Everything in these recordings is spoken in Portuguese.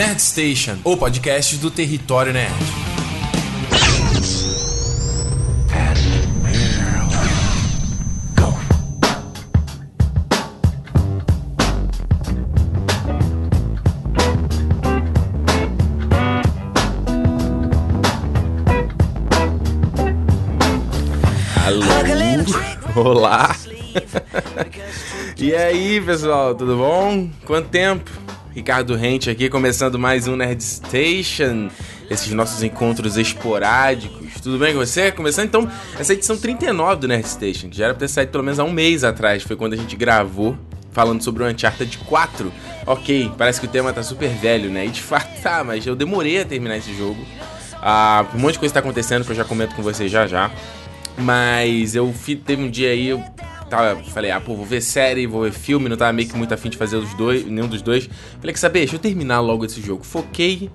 Nerd Station, o podcast do Território Nerd. Alô, olá. e aí, pessoal, tudo bom? Quanto tempo? Ricardo Rente aqui, começando mais um Nerd Station, esses nossos encontros esporádicos. Tudo bem com você? Começando então essa edição 39 do Nerd Station, que já era pra ter saído pelo menos há um mês atrás, foi quando a gente gravou falando sobre o Uncharted 4. Ok, parece que o tema tá super velho, né? E de fato tá, mas eu demorei a terminar esse jogo. Ah, um monte de coisa tá acontecendo que eu já comento com vocês já já. Mas eu teve um dia aí, eu tava, falei, ah, pô, vou ver série, vou ver filme, não tava meio que muito afim de fazer os dois, nenhum dos dois. Falei, que saber, deixa eu terminar logo esse jogo. Foquei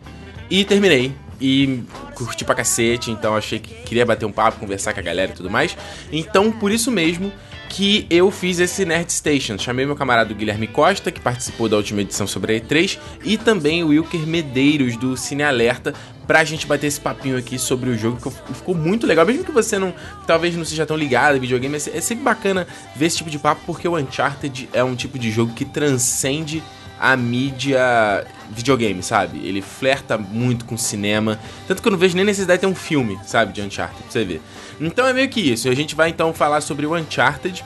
e terminei. E curti pra cacete, então achei que queria bater um papo, conversar com a galera e tudo mais. Então, por isso mesmo que eu fiz esse Nerd Station. Chamei meu camarada Guilherme Costa, que participou da última edição sobre a E3, e também o Wilker Medeiros, do Cine Alerta, pra gente bater esse papinho aqui sobre o jogo, que ficou muito legal. Mesmo que você não, talvez não seja tão ligado a videogame, é sempre bacana ver esse tipo de papo, porque o Uncharted é um tipo de jogo que transcende a mídia videogame, sabe? Ele flerta muito com cinema. Tanto que eu não vejo nem necessidade de ter um filme, sabe? De Uncharted, pra você ver. Então é meio que isso. A gente vai então falar sobre o Uncharted.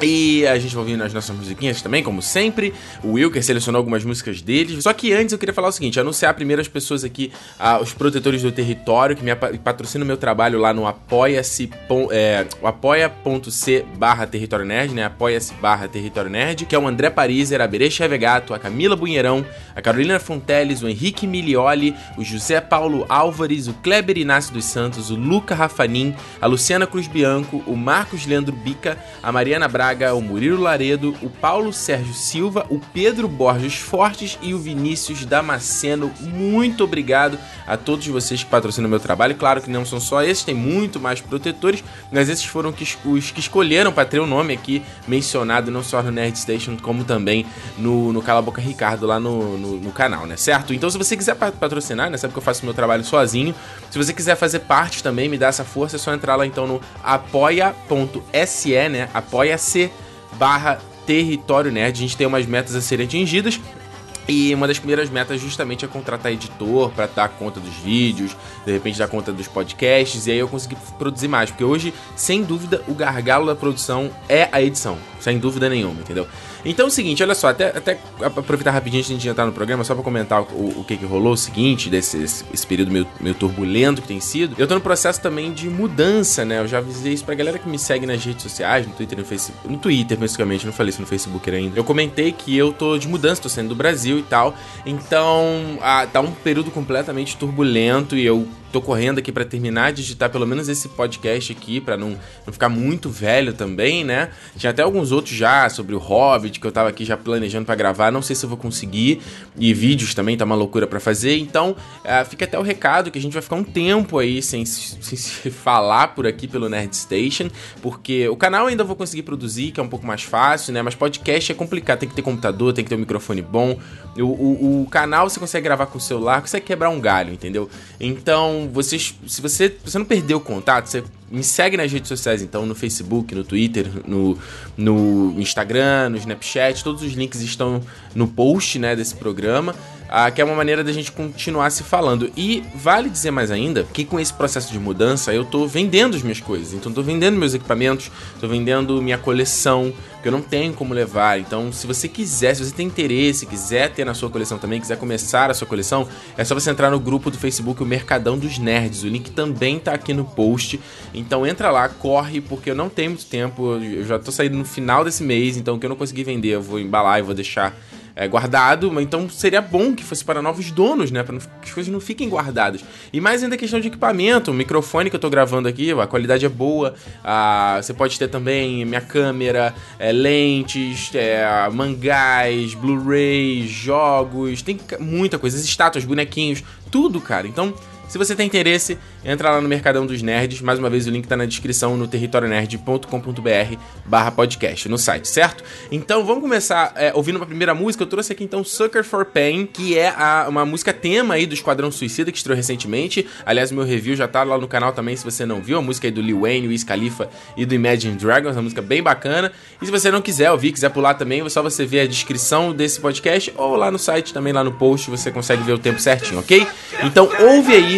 E a gente vai ouvir as nossas musiquinhas também, como sempre. O Wilker selecionou algumas músicas deles. Só que antes eu queria falar o seguinte: anunciar primeiro as pessoas aqui, ah, os protetores do território, que me patrocinam o meu trabalho lá no apoia-se é, apoia.c barra território nerd, né? Apoia-se barra território nerd, que é o André Pariser, a Berê Chevegato, a Camila Bunheirão, a Carolina Fonteles, o Henrique Milioli, o José Paulo Álvares, o Kleber Inácio dos Santos, o Luca Rafanin, a Luciana Cruz Bianco, o Marcos Leandro Bica, a Mariana Braga Braga, o Murilo Laredo, o Paulo Sérgio Silva, o Pedro Borges Fortes e o Vinícius Damasceno. Muito obrigado a todos vocês que patrocinam meu trabalho. Claro que não são só esses, tem muito mais protetores, mas esses foram os que escolheram para ter o nome aqui mencionado, não só no Nerd Station, como também no, no Cala Boca Ricardo lá no, no, no canal, né? Certo? Então, se você quiser patrocinar, né? Sabe que eu faço meu trabalho sozinho. Se você quiser fazer parte também, me dá essa força, é só entrar lá então no apoia.se, né? Apoia-se barra território nerd. A gente tem umas metas a serem atingidas. E uma das primeiras metas justamente é contratar editor para dar conta dos vídeos, de repente dar conta dos podcasts, e aí eu consegui produzir mais. Porque hoje, sem dúvida, o gargalo da produção é a edição. Sem dúvida nenhuma, entendeu? Então é o seguinte, olha só, até, até aproveitar rapidinho antes de entrar no programa, só pra comentar o, o que que rolou, o seguinte, desse esse, esse período meio, meio, turbulento que tem sido. Eu tô no processo também de mudança, né? Eu já avisei isso pra galera que me segue nas redes sociais, no Twitter no Facebook. No Twitter, basicamente, não falei isso no Facebook ainda. Eu comentei que eu tô de mudança, tô saindo do Brasil e tal. Então, tá um período completamente turbulento e eu tô correndo aqui para terminar de editar pelo menos esse podcast aqui, para não, não ficar muito velho também, né? Tinha até alguns outros já sobre o Hobbit que eu tava aqui já planejando para gravar, não sei se eu vou conseguir. E vídeos também tá uma loucura para fazer, então uh, fica até o recado que a gente vai ficar um tempo aí sem, sem se falar por aqui pelo Nerd Station, porque o canal ainda vou conseguir produzir, que é um pouco mais fácil, né? Mas podcast é complicado, tem que ter computador, tem que ter um microfone bom. O, o, o canal você consegue gravar com o celular, consegue quebrar um galho, entendeu? Então então, vocês, se você, você não perdeu o contato, você me segue nas redes sociais, então, no Facebook, no Twitter, no, no Instagram, no Snapchat, todos os links estão no post, né, desse programa ah, que é uma maneira da gente continuar se falando. E vale dizer mais ainda que com esse processo de mudança eu tô vendendo as minhas coisas. Então tô vendendo meus equipamentos, tô vendendo minha coleção, eu não tenho como levar. Então, se você quiser, se você tem interesse, quiser ter na sua coleção também, quiser começar a sua coleção, é só você entrar no grupo do Facebook, o Mercadão dos Nerds. O link também tá aqui no post. Então entra lá, corre, porque eu não tenho muito tempo. Eu já tô saindo no final desse mês, então o que eu não consegui vender, eu vou embalar e vou deixar é, guardado, então seria bom que fosse para novos donos, né? Para que as coisas não fiquem guardadas. E mais ainda a questão de equipamento, o microfone que eu tô gravando aqui, a qualidade é boa. Ah, você pode ter também minha câmera, é, lentes, é, mangás, Blu-ray, jogos, tem muita coisa, estátuas, bonequinhos, tudo, cara. Então Se você tem interesse, entra lá no Mercadão dos Nerds. Mais uma vez, o link tá na descrição no territorionerd.com.br barra podcast, no site, certo? Então, vamos começar é, ouvindo a primeira música. Eu trouxe aqui, então, Sucker for Pain, que é a, uma música tema aí do Esquadrão Suicida, que estreou recentemente. Aliás, meu review já tá lá no canal também, se você não viu. A música aí do Lil Wayne, Wiz Khalifa e do Imagine Dragons, uma música bem bacana. E se você não quiser ouvir, quiser pular também, é só você ver a descrição desse podcast ou lá no site, também lá no post, você consegue ver o tempo certinho, ok? Então, ouve aí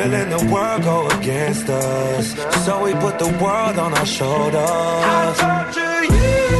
Feeling the world go against us. So we put the world on our shoulders. I torture you.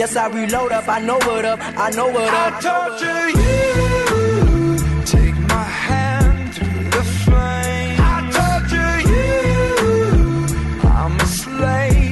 Yes, I reload up, I know what up, I know what I up. torture you. Take my hand through the flame. I torture you. I'm a slave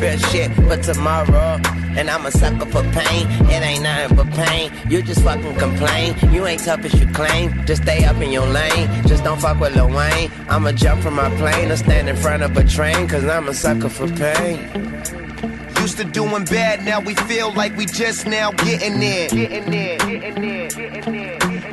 fear shit for tomorrow. And I'm a sucker for pain. It ain't nothing but pain. You just fucking complain. You ain't tough as you claim. Just stay up in your lane. Just don't fuck with Lil Wayne. I'ma jump from my plane or stand in front of a train. Cause I'm a sucker for pain. Used to doing bad, now we feel like we just now getting there. Getting there, getting there, getting there.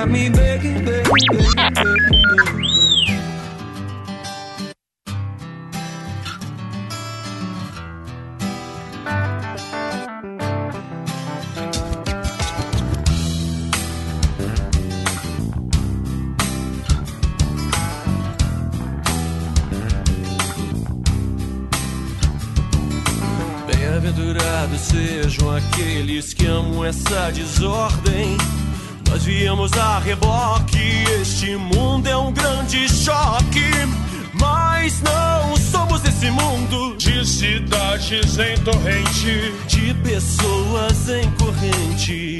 Got me begging, begging, begging, begging. Bem-aventurados sejam aqueles que amam essa desordem. Nós viemos a reboque, este mundo é um grande choque. Mas não somos esse mundo de cidades em torrente. de pessoas em corrente.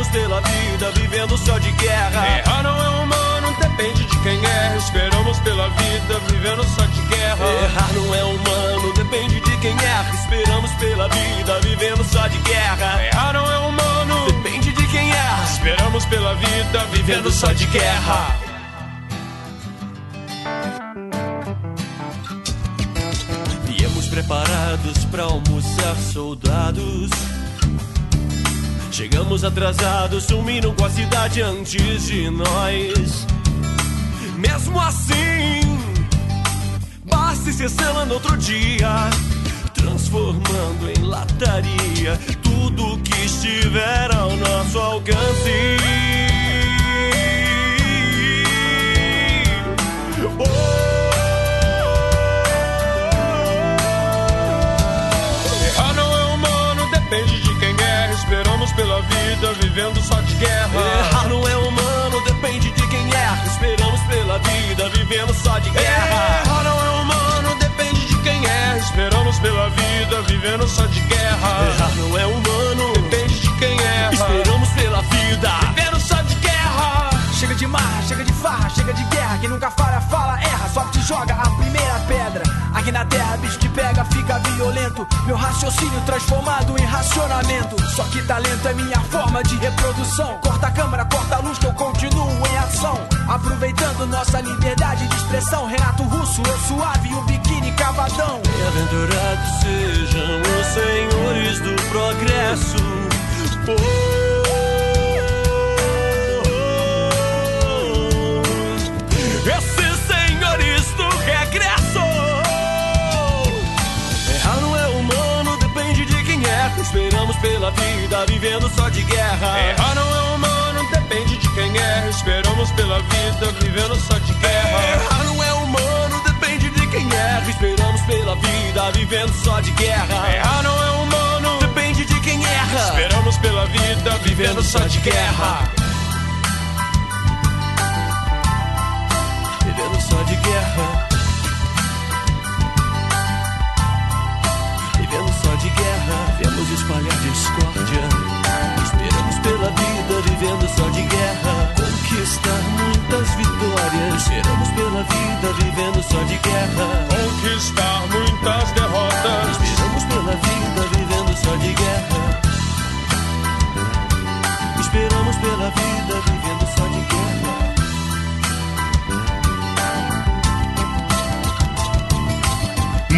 Esperamos pela vida, vivendo só de guerra. Errar não é humano, depende de quem Esperamos pela vida, vivendo só de guerra. Errar não é humano, depende de quem erra. Esperamos pela vida, vivendo só de guerra. Errar não é humano, Depende de quem erra. esperamos pela vida, vivendo só de guerra. Viemos preparados pra almoçar soldados. Chegamos atrasados, sumiram com a cidade antes de nós. Mesmo assim, basta cela no outro dia, transformando em lataria tudo que estiver ao nosso alcance. Errar Esperamos pela vida, vivendo só de guerra. Errar não é humano, depende de quem erra. Esperamos pela vida, vivendo só de guerra. Errar não é humano, depende de quem é. Esperamos pela vida, vivendo só de guerra. Errar não é humano, Depende de quem erra. esperamos pela vida, vivendo só de guerra. Chega de marra, chega de farra, chega de guerra. Quem nunca falha, fala, erra, só te joga a Meu raciocínio transformado em racionamento. Só que talento é minha forma de reprodução. Corta a câmera, corta a luz que eu continuo em ação. Aproveitando nossa liberdade de expressão. Renato Russo, eu suave e o biquíni cavadão. Bem-aventurados sejam os senhores do progresso. Oh, esses Esperamos pela vida, vivendo só de guerra. Errar não é humano, depende de quem é. Esperamos pela vida, vivendo só de guerra. Errar não é humano, depende de quem erra. Esperamos pela vida, vivendo só de guerra. Errar não é humano, Depende de quem erra. esperamos pela vida, vivendo só de guerra. Vivendo só de guerra. Vemos espalhar discórdia. Esperamos pela vida, vivendo só de guerra. Conquistar muitas vitórias. Esperamos pela vida, vivendo só de guerra. Conquistar muitas derrotas. Esperamos pela vida, vivendo só de guerra. Esperamos pela vida, vivendo só de guerra.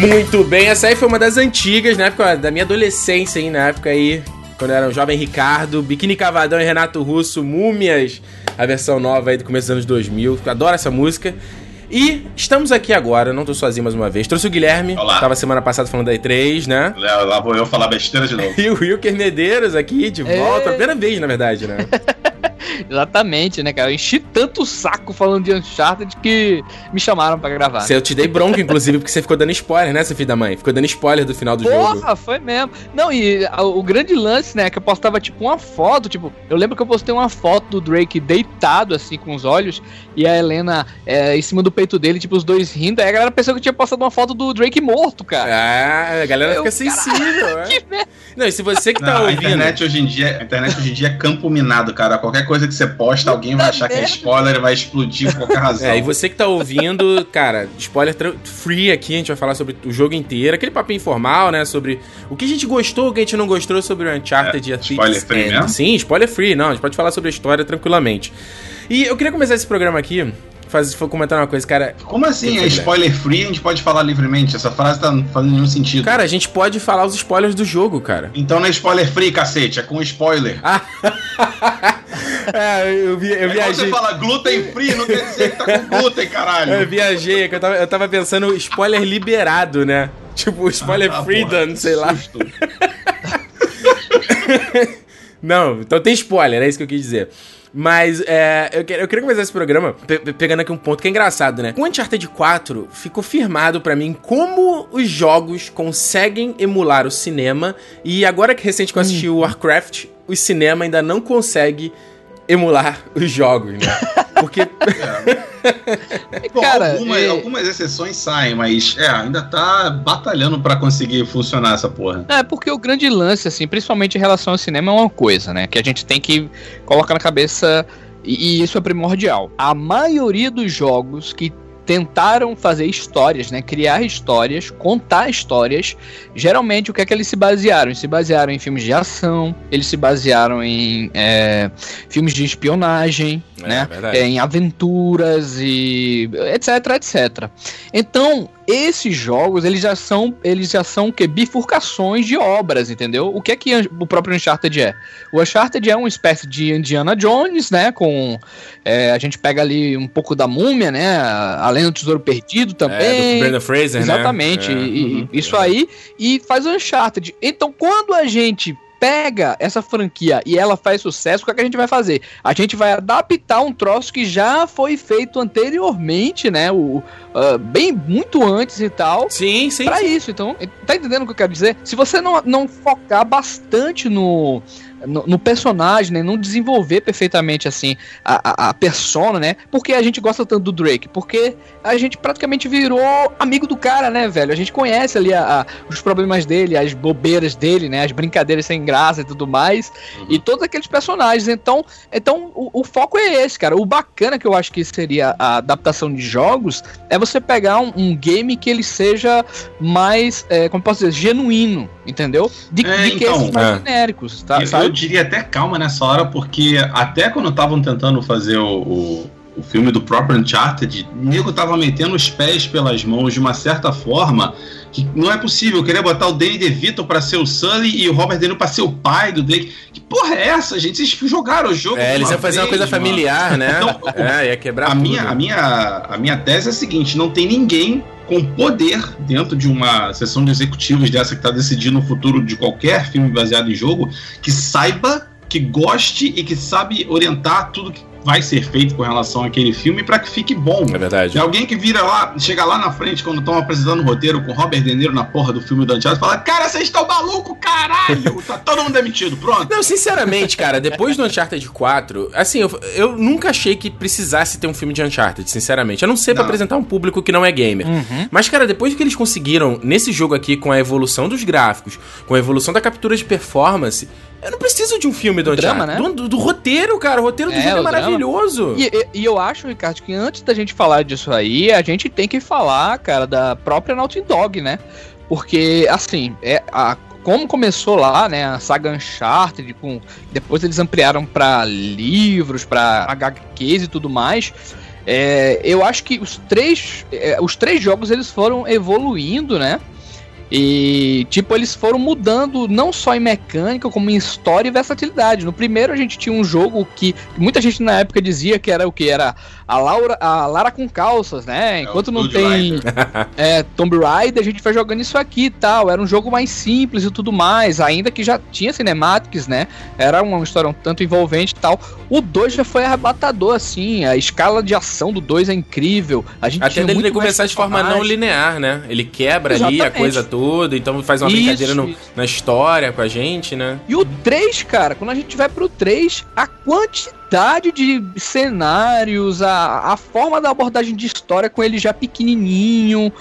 Muito bem, essa aí foi uma das antigas, na época da minha adolescência, hein, na época aí, quando eu era um jovem Ricardo, Biquíni Cavadão e Renato Russo, Múmias, a versão nova aí do começo dos anos 2000, eu adoro essa música. E estamos aqui agora, não tô sozinho mais uma vez, trouxe o Guilherme, Olá. tava semana passada falando da E3, né? Lá, vou eu falar besteira de novo. E o Wilker Medeiros aqui, de volta, primeira vez, na verdade, né? Exatamente, né, cara? Eu enchi tanto o saco falando de Uncharted que me chamaram pra gravar. Você- Eu te dei bronca, inclusive, porque você ficou dando spoiler, né, seu filho da mãe? Ficou dando spoiler do final do jogo. Porra, foi mesmo. Não, e a- o grande lance, né, que eu postava tipo uma foto, tipo, eu lembro que eu postei uma foto do Drake deitado, assim, com os olhos, e a Helena é, em cima do peito dele, tipo, os dois rindo, aí a galera pensou que eu tinha postado uma foto do Drake morto, cara. Ah, a galera Eu, fica sensível, né? Que merda. Não, e se você que tá Não, a ouvindo. internet hoje em dia, a internet hoje em dia é campo minado, cara. Qualquer coisa que você posta, alguém vai achar que é spoiler e vai explodir por qualquer razão. É, e você que tá ouvindo, cara, spoiler free aqui, a gente vai falar sobre o jogo inteiro, aquele papinho informal, né, sobre o que a gente gostou, o que a gente não gostou sobre o Uncharted É, e a spoiler free End. mesmo? Sim, spoiler free, não, a gente pode falar sobre a história tranquilamente. E eu queria começar esse programa aqui, faz, foi comentar uma coisa, cara, Como assim? É spoiler free, a gente pode falar livremente. Essa frase tá não fazendo nenhum sentido. cara, a gente pode falar os spoilers do jogo, cara. Então não é spoiler free, cacete, é com spoiler. é, eu, vi, eu É viajei. você fala glúten free, não quer dizer que tá com glúten, caralho. Eu viajei, é eu tava, eu tava pensando spoiler liberado, né? Tipo, spoiler Ah, freedom, porra, sei lá. Não, então tem spoiler, é isso que eu quis dizer. Mas é, eu, que- eu queria começar esse programa pe- pe- pegando aqui um ponto que é engraçado, né? Com o Uncharted 4, ficou firmado pra mim como os jogos conseguem emular o cinema. E agora que recente que eu assisti o Warcraft, o cinema ainda não consegue emular os jogos, né? Porque. Bom, Cara, algumas, é- algumas exceções saem, mas é, ainda tá batalhando pra conseguir funcionar essa porra. É, porque o grande lance, assim, principalmente em relação ao cinema, é uma coisa, né? Que a gente tem que colocar na cabeça, e, e isso é primordial. A maioria dos jogos que tentaram fazer histórias, né? Criar histórias, contar histórias. Geralmente, o que é que eles se basearam? Eles se basearam em filmes de ação, eles se basearam em é, filmes de espionagem, É, né? verdade. É, em aventuras e etc, etc. Então, esses jogos, eles já são, eles já são que bifurcações de obras, entendeu? O que é que o próprio Uncharted é? O Uncharted é uma espécie de Indiana Jones, né? Com é, a gente pega ali um pouco da múmia, né? Além do Tesouro Perdido também. É, do Brandon Fraser, né? Exatamente. É. E, Uhum. isso aí e faz o Uncharted. Então, quando a gente pega essa franquia e ela faz sucesso, o que, é que a gente vai fazer? A gente vai adaptar um troço que já foi feito anteriormente, né? O, ah, bem muito antes e tal. Sim, sim. Pra sim. isso, então, tá entendendo o que eu quero dizer? Se você não, não focar bastante no, no, no personagem, né? Não desenvolver perfeitamente, assim, a, a, a persona, né? Porque a gente gosta tanto do Drake? Porque a gente praticamente virou amigo do cara, né, velho? A gente conhece ali a- a- os problemas dele, as bobeiras dele, né? As brincadeiras sem graça e tudo mais. E todos aqueles personagens. Então, então o, o foco é esse, cara. O bacana que eu acho que seria a adaptação de jogos é você pegar um, um game que ele seja mais, é, como eu posso dizer, genuíno, entendeu? De, É, de que então, esses mais é. genéricos, tá? sabe? Diria até calma nessa hora, porque até quando estavam tentando fazer o, o, o filme do próprio Uncharted, o nego tava metendo os pés pelas mãos de uma certa forma que não é possível. Queria botar o Danny DeVito pra ser o Sully e o Robert De Niro pra ser o pai do Drake. Que porra é essa, gente? Vocês jogaram o jogo. É, eles iam fazer uma vez, coisa mano. familiar, né? Então, é, ia quebrar a tudo. minha, a, minha, a minha tese é a seguinte: não tem ninguém com poder dentro de uma sessão de executivos dessa que está decidindo o futuro de qualquer filme baseado em jogo que saiba, que goste e que sabe orientar tudo que vai ser feito com relação àquele filme para que fique bom. É verdade. Tem alguém que vira lá, chega lá na frente quando estão apresentando o roteiro com Robert De Niro na porra do filme do Uncharted e fala: Cara, vocês estão maluco, caralho! Tá todo mundo demitido, pronto. Não, sinceramente, cara, depois do Uncharted 4, assim, eu, eu nunca achei que precisasse ter um filme de Uncharted, sinceramente. A não ser pra Não. apresentar um público que não é gamer. Uhum. Mas, cara, depois que eles conseguiram, nesse jogo aqui, com a evolução dos gráficos, com a evolução da captura de performance, eu não preciso de um filme do Drama, Uncharted. né? Do, do roteiro, cara. O roteiro do É, jogo é drama. maravilhoso. E, e- e eu acho, Ricardo, que antes da gente falar disso aí, a gente tem que falar, cara, da própria Naughty Dog, né? Porque, assim, é a, como começou lá, né, a saga Uncharted, com, depois eles ampliaram pra livros, pra HQs e tudo mais. é, eu acho que os três, é, os três jogos eles foram evoluindo, né? E, tipo, eles foram mudando não só em mecânica, como em história e versatilidade. No primeiro a gente tinha um jogo que muita gente na época dizia que era o que? Era a, Laura, a Lara com calças, né? Enquanto não Tomb tem é, Tomb Raider, a gente vai jogando isso aqui e tal. Era um jogo mais simples e tudo mais, ainda que já tinha cinemáticas, né? Era uma história um tanto envolvente e tal. O 2 já foi arrebatador, assim. A escala de ação do 2 é incrível. A gente Até dele começar de forma não linear, né? Ele quebra ali a Exatamente. coisa toda, então faz uma Isso, brincadeira no- na história com a gente, né? E o 3, cara, quando a gente vai pro 3, a quantidade de cenários, a, a forma da abordagem de história com ele já pequenininho.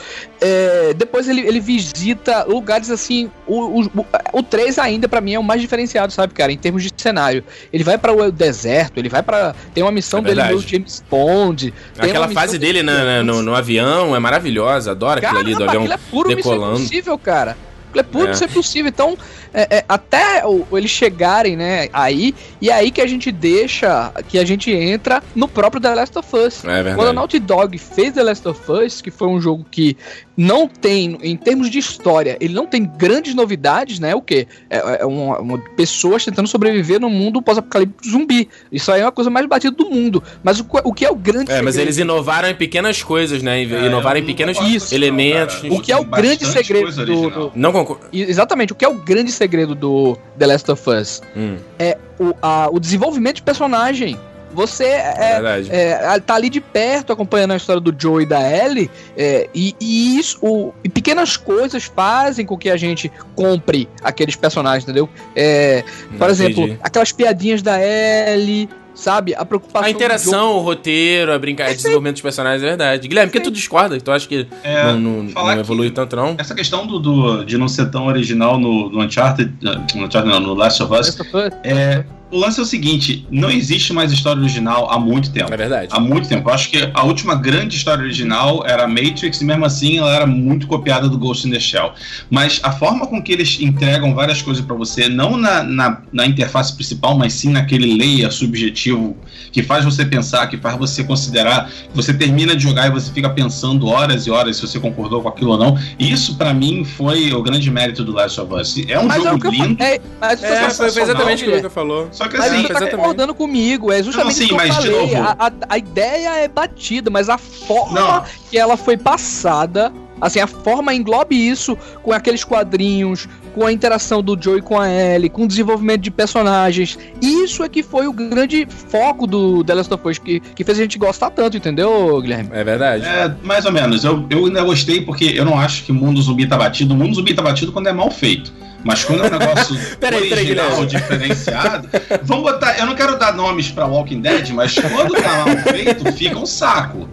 é, depois ele, ele visita lugares assim. O, o, o- o 3 ainda, pra mim, é o mais diferenciado, sabe, cara, em termos de cenário. Ele vai para o deserto, ele vai para Tem uma missão É dele no James Bond. Aquela fase dele na- na- no, no avião é maravilhosa, adoro aquilo ali do avião aquilo é puro decolando. Missão Impossível, cara. Aquilo é puro É. Missão Impossível. Então, é, é, até o- eles chegarem, né, aí, e é aí que a gente deixa, que a gente entra no próprio The Last of Us. É verdade. Quando a Naughty Dog fez The Last of Us, que foi um jogo que não tem, em termos de história, ele não tem grandes novidades, né? O quê? É, é uma, uma- pessoas tentando sobreviver no mundo pós-apocalíptico zumbi. Isso aí é uma coisa mais batida do mundo. Mas o, que- o que é o grande É, mas eles inovaram em pequenas coisas, né? É, inovaram em eu pequenos gosto elementos. não, O que é o grande segredo do- do, Não concordo. Exatamente, o que é o grande segredo do The Last of Us? Hum, É o, a- o desenvolvimento de personagem. Você é é, verdade. é, tá ali de perto acompanhando a história do Joe e da Ellie, é, e, e isso, o- e pequenas coisas fazem com que a gente compre aqueles personagens, entendeu? É, por Não, exemplo, entendi. aquelas piadinhas da Ellie, sabe? A preocupação. A do interação, o roteiro, a brincadeira, o desenvolvimento dos personagens é verdade. Guilherme, por que tu discorda? Tu acha que É, não, não- não evolui que- tanto, não? Essa questão do, do- de não ser tão original no, no Uncharted, no, Uncharted não, no Last of. Us, Last of Us. é, o lance é o seguinte: não existe mais história original há muito tempo. É verdade. Há muito tempo. Eu acho que a última grande história original era Matrix, e mesmo assim ela era muito copiada do Ghost in the Shell. Mas a forma com que eles entregam várias coisas para você, não na, na, na, interface principal, mas sim naquele layer subjetivo que faz você pensar, que faz você considerar, que você termina de jogar e você fica pensando horas e horas se você concordou com aquilo ou não. Isso, para mim, foi o grande mérito do Last of Us. É um Mas é jogo eu lindo. É, mas É, foi sensacional, exatamente o que o. Luca falou. Só que Mas assim, você tá exatamente. concordando comigo, é justamente Não, sim, mas, de falei. novo- A, a- a ideia é batida, mas a forma Não. que ela foi passada, assim, a forma englobe isso com aqueles quadrinhos, com a interação do Joey com a Ellie, com o desenvolvimento de personagens. Isso é que foi o grande foco do The Last of Us, que, que fez a gente gostar tanto, entendeu, Guilherme? É verdade. É, mais ou menos. Eu, eu ainda gostei porque eu não acho que o mundo zumbi tá batido. O mundo zumbi tá batido quando é mal feito. Mas quando é um negócio Peraí, peraí, original, Guilherme. diferenciado. Vamos botar. Eu não quero dar nomes pra Walking Dead, mas quando tá mal feito, fica um saco.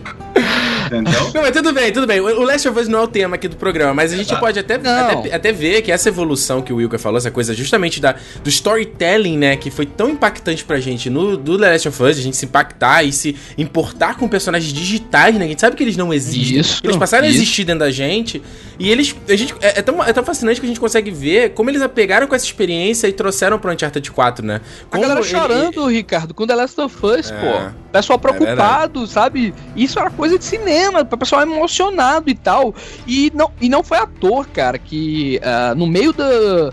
Entendeu? Não, mas tudo bem, tudo bem. O Last of Us não é o tema aqui do programa, mas a gente Exato. pode até, até, até ver que essa evolução que o Wilker falou, essa coisa justamente da, do storytelling, né, que foi tão impactante pra gente no do The Last of Us, a gente se impactar e se importar com personagens digitais, né, a gente sabe que eles não existem. Isso, eles passaram isso. a existir dentro da gente e eles, a gente, é, é tão, é tão fascinante que a gente consegue ver como eles apegaram com essa experiência e trouxeram pro Uncharted 4, né. A Como galera ele- chorando, Ricardo, com The Last of Us, É. pô. Pessoal preocupado, sabe? Isso era coisa de cinema, o pessoal emocionado e tal. E não, e não foi ator, cara, que ah, no meio da,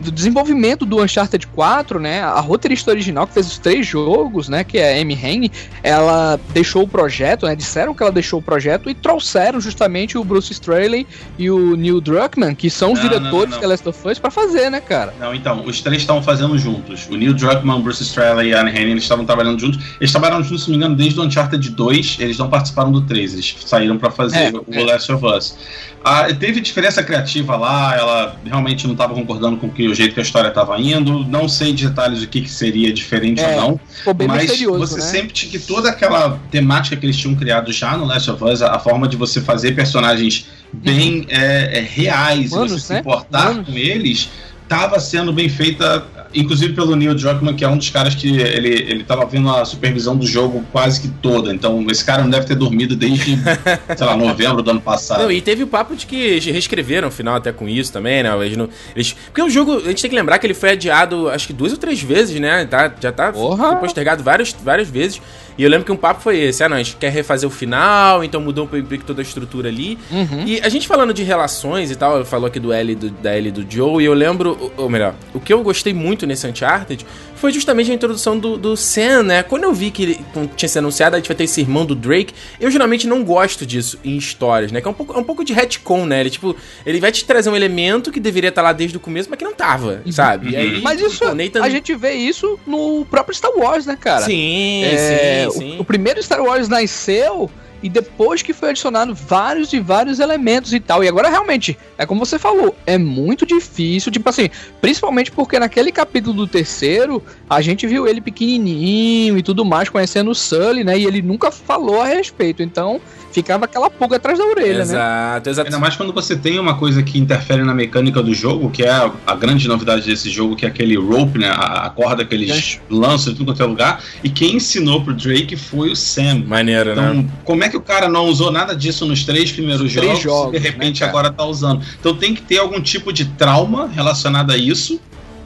do desenvolvimento do Uncharted 4, né, a roteirista original que fez os três jogos, né, que é a Amy Hennig, ela deixou o projeto, né, disseram que ela deixou o projeto e trouxeram justamente o Bruce Straley e o Neil Druckmann, que são os Não, diretores não, não. de The Last of Us, pra fazer, né, cara? Não, então, os três estavam fazendo juntos. O Neil Druckmann, Bruce Straley e a Anne Henning, eles estavam trabalhando juntos. Eles trabalharam juntos, se não me engano, desde o Uncharted 2. Eles não participaram do 3, eles saíram pra fazer É, o é. Last of Us. Ah, teve diferença criativa lá, ela realmente não estava concordando com que, o jeito que a história estava indo. Não sei de detalhes do que, que seria diferente É, ou não. Mas você né? sente que toda aquela temática que eles tinham criado já no Last of Us, a, a forma de você fazer personagens bem é, é, reais e Humanos, você se né? importar Humanos. com eles, estava sendo bem feita, inclusive pelo Neil Druckmann, que é um dos caras que ele, ele tava vendo a supervisão do jogo quase que toda. Então esse cara não deve ter dormido desde, sei lá, novembro do ano passado. Não, e teve o papo de que reescreveram o final até com isso também, né? Eles não, eles, porque o jogo, a gente tem que lembrar que ele foi adiado acho que duas ou três vezes, né? Tá, já tá Porra! postergado várias, várias vezes. E eu lembro que um papo foi esse: ah, não, a gente quer refazer o final, então mudou um pouco toda a estrutura ali. Uhum. E a gente falando de relações e tal, falou aqui do L do, da e do Joe, e eu lembro, ou melhor, o que eu gostei muito nesse Uncharted foi justamente a introdução do, do Sam, né? Quando eu vi que ele tinha sido anunciado, a gente vai ter esse irmão do Drake, eu geralmente não gosto disso em histórias, né? Que é um pouco, é um pouco de retcon, né? Ele, tipo, ele vai te trazer um elemento que deveria estar lá desde o começo, mas que não tava, sabe? E aí, Mas isso, pô, Nathan- a gente vê isso no próprio Star Wars, né, cara? Sim, É, sim, sim. O, o primeiro Star Wars nasceu e depois que foi adicionado vários e vários elementos e tal. E agora realmente, é como você falou, é muito difícil, tipo assim, principalmente porque naquele capítulo do terceiro, a gente viu ele pequenininho e tudo mais, conhecendo o Sully, né? E ele nunca falou a respeito. Então, ficava aquela pulga atrás da orelha, né? Exato, exato. Ainda mais quando você tem uma coisa que interfere na mecânica do jogo, que é a, a grande novidade desse jogo, que é aquele rope, né? A, a corda que eles Gancho. lançam em tudo quanto é lugar. E quem ensinou pro Drake foi o Sam. Maneiro, né? Então, como é que o cara não usou nada disso nos três primeiros Os três jogos, jogos, e de repente né, agora tá usando? Então tem que ter algum tipo de trauma relacionado a isso.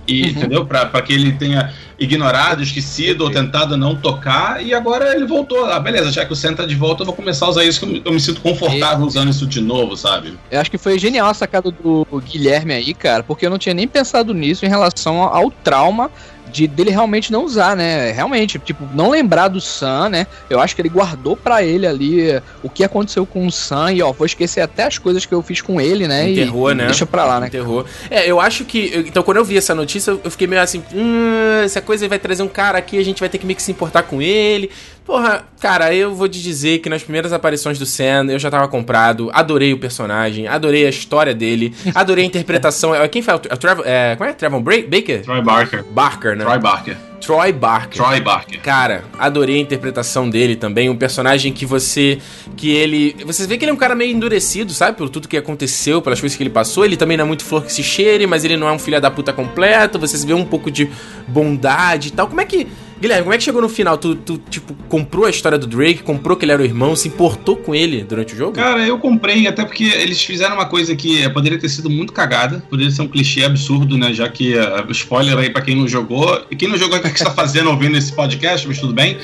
E, Uhum. entendeu? Pra, pra que ele tenha ignorado, esquecido ou tentado não tocar, e agora ele voltou. Ah, beleza, já que o Sam tá de volta, eu vou começar a usar isso, que eu me, eu me sinto confortável usando isso de novo, sabe? Eu acho que foi genial a sacada do Guilherme aí, cara, porque eu não tinha nem pensado nisso em relação ao trauma de dele realmente não usar, né? Realmente, tipo, não lembrar do Sam, né? Eu acho que ele guardou pra ele ali eh, o que aconteceu com o Sam e ó, vou esquecer até as coisas que eu fiz com ele, né? Enterrou, e né? Deixa pra lá, né? Enterrou. É, eu acho que. Então, quando eu vi essa notícia, eu fiquei meio assim. Hum, essa coisa vai trazer um cara aqui, a gente vai ter que meio que se importar com ele. Porra, cara, eu vou te dizer que nas primeiras aparições do Sam, eu já tava comprado. Adorei o personagem, adorei a história dele, adorei a interpretação. É, Quem faz o Tra- Trevor. É, como é? Trevor Bra- Baker? Troy Barker. Barker, né? Troy Barker. Troy Barker. Troy Barker. Cara, adorei a interpretação dele também. Um personagem que você. Que ele. Você vê que ele é um cara meio endurecido, sabe? Por tudo que aconteceu, pelas coisas que ele passou. Ele também não é muito flor que se cheire, mas ele não é um filho da puta completo. Você vê um pouco de bondade e tal. Como é que. Guilherme, como é que chegou no final? Tu, tu, tipo, comprou a história do Drake, comprou que ele era o irmão, se importou com ele durante o jogo? Cara, eu comprei, até porque eles fizeram uma coisa que poderia ter sido muito cagada, poderia ser um clichê absurdo, né? Já que, uh, spoiler aí pra quem não jogou, e quem não jogou, o que está fazendo ouvindo esse podcast, mas tudo bem.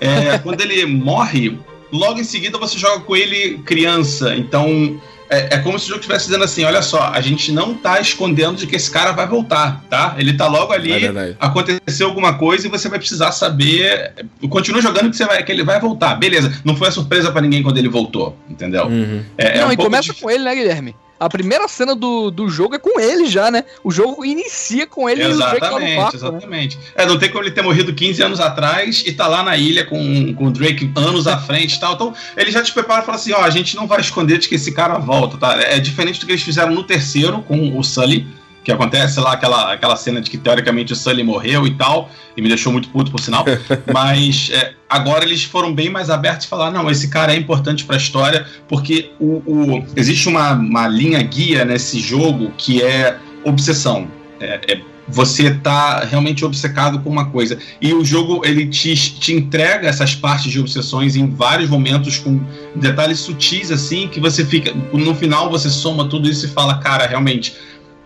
É, quando ele morre, logo em seguida você joga com ele criança, então é, é, como se o jogo estivesse dizendo assim: olha só, a gente não tá escondendo de que esse cara vai voltar, tá? Ele tá logo ali, é aconteceu alguma coisa e você vai precisar saber. Continua jogando que, você vai, que ele vai voltar. Beleza, não foi a surpresa para ninguém quando ele voltou, entendeu? Uhum. É, é não, um e começa de... com ele, né, Guilherme? A primeira cena do, do jogo é com ele já, né? O jogo inicia com ele Exatamente, no Drake exatamente. Né? É, não tem como ele ter morrido 15 anos atrás e tá lá na ilha com, com o Drake anos à frente e tal. Então, ele já te prepara e fala assim: ó, a gente não vai esconder de que esse cara volta, tá? É diferente do que eles fizeram no terceiro com o Sully que acontece lá aquela, aquela cena de que teoricamente o Sully morreu e tal, e me deixou muito puto por sinal, mas é, agora eles foram bem mais abertos e falaram, não, esse cara é importante para a história, porque o, o, existe uma, uma linha guia nesse jogo que é obsessão. É, é, você tá realmente obcecado com uma coisa. E o jogo ele te, te entrega essas partes de obsessões em vários momentos com detalhes sutis assim que você fica no final você soma tudo isso e fala, cara, realmente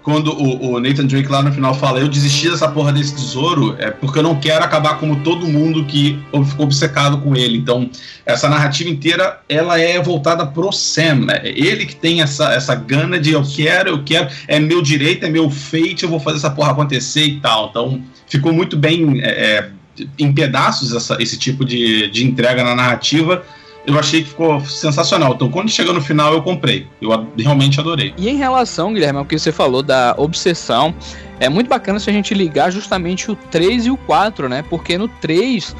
quando o, o, Nathan Drake lá no final fala, eu desisti dessa porra desse tesouro, é porque eu não quero acabar como todo mundo que ficou obcecado com ele. Então, essa narrativa inteira, ela é voltada pro Sam. É ele que tem essa, essa gana de eu quero, eu quero, é meu direito, é meu fate, eu vou fazer essa porra acontecer e tal. Então, ficou muito bem é, é em pedaços essa, esse tipo de, de entrega na narrativa eu achei que ficou sensacional. Então, quando chegou no final, eu comprei. Eu realmente adorei. E em relação, Guilherme, ao que você falou da obsessão, é muito bacana se a gente ligar justamente o 3 e o 4, né? Porque no 3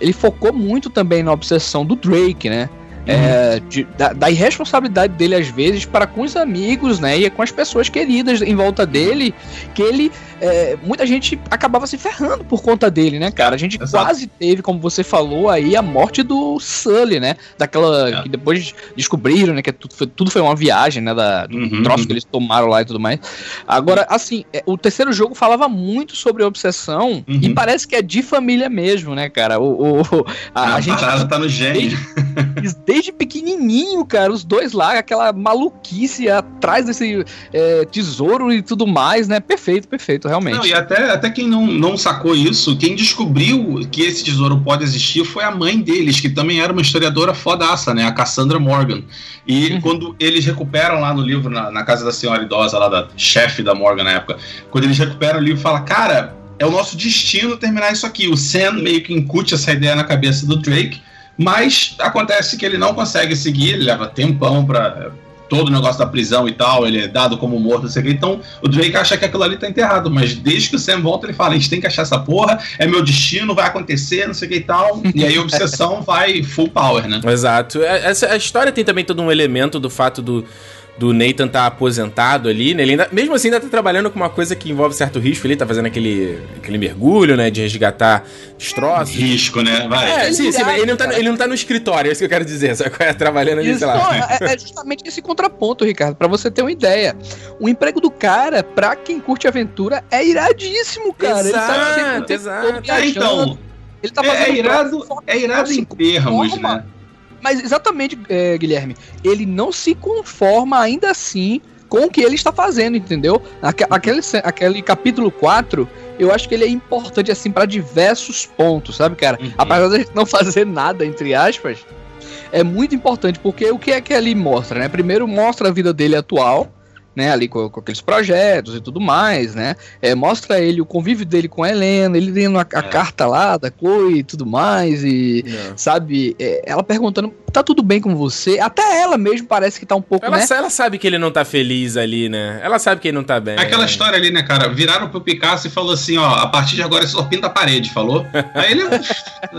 ele focou muito também na obsessão do Drake, né? É, de, da, da, irresponsabilidade dele às vezes para com os amigos, né, e com as pessoas queridas em volta dele, que ele é, muita gente acabava se ferrando por conta dele, né, cara? A gente Exato. quase teve, como você falou aí, a morte do Sully, né? Daquela é. que depois descobriram, né, que tudo foi, tudo foi uma viagem, né, da, do uhum. troço que eles tomaram lá e tudo mais. Agora, assim, é, o terceiro jogo falava muito sobre obsessão uhum. e parece que é de família mesmo, né, cara? O, o a, a gente tá no gênio. Desde, desde pequenininho, cara, os dois lá, aquela maluquice atrás desse é, tesouro e tudo mais, né? Perfeito, perfeito, realmente. Não, e até, até quem não, não sacou isso, quem descobriu que esse tesouro pode existir foi a mãe deles, que também era uma historiadora fodaça, né? A Cassandra Morgan. E uhum. quando eles recuperam lá no livro, na, na casa da senhora idosa, lá da chefe da Morgan na época, quando eles recuperam o livro, fala, cara, é o nosso destino terminar isso aqui. O Sam meio que incute essa ideia na cabeça do Drake mas acontece que ele não consegue seguir, ele leva tempão para todo o negócio da prisão e tal, ele é dado como morto, não sei o que. Então, o Drake acha que aquilo ali tá enterrado, mas desde que o Sam volta, ele fala: a gente tem que achar essa porra, é meu destino, vai acontecer, não sei o que e tal. E aí a obsessão vai full power, né? Exato. É, essa, a história tem também todo um elemento do fato do do Nathan tá aposentado ali, né? Ele ainda, mesmo assim ainda tá trabalhando com uma coisa que envolve certo risco, ele tá fazendo aquele, aquele mergulho, né? De resgatar destroços. Risco, né? Vai. É, sim, sim, ele não, tá, ele não tá no escritório, é isso que eu quero dizer, sabe? É, trabalhando ali, isso, sei lá. É, é justamente esse contraponto, Ricardo, para você ter uma ideia. O emprego do cara, pra quem curte aventura, é iradíssimo, cara. Exato, ele tá exato. É, então, ele tá fazendo é, é irado, é irado em termos, né? Mas exatamente, é, Guilherme, ele não se conforma ainda assim com o que ele está fazendo, entendeu? Aquele, aquele capítulo 4, eu acho que ele é importante, assim, para diversos pontos, sabe, cara? Uhum. Apesar de não fazer nada, entre aspas, é muito importante, porque o que é que ele mostra, né? Primeiro mostra a vida dele atual, né, ali com, com, aqueles projetos e tudo mais, né? É, mostra ele o convívio dele com a Helena, ele lendo a, a é. carta lá da Chloe e tudo mais, e é. sabe, é, ela perguntando tá tudo bem com você? Até ela mesmo parece que tá um pouco, Ela, né? ela sabe que ele não tá feliz ali, né? Ela sabe que ele não tá bem. É Aquela história ali, né, cara? Viraram pro Picasso e falou assim, ó, a partir de agora só pinta a parede, falou? Aí ele,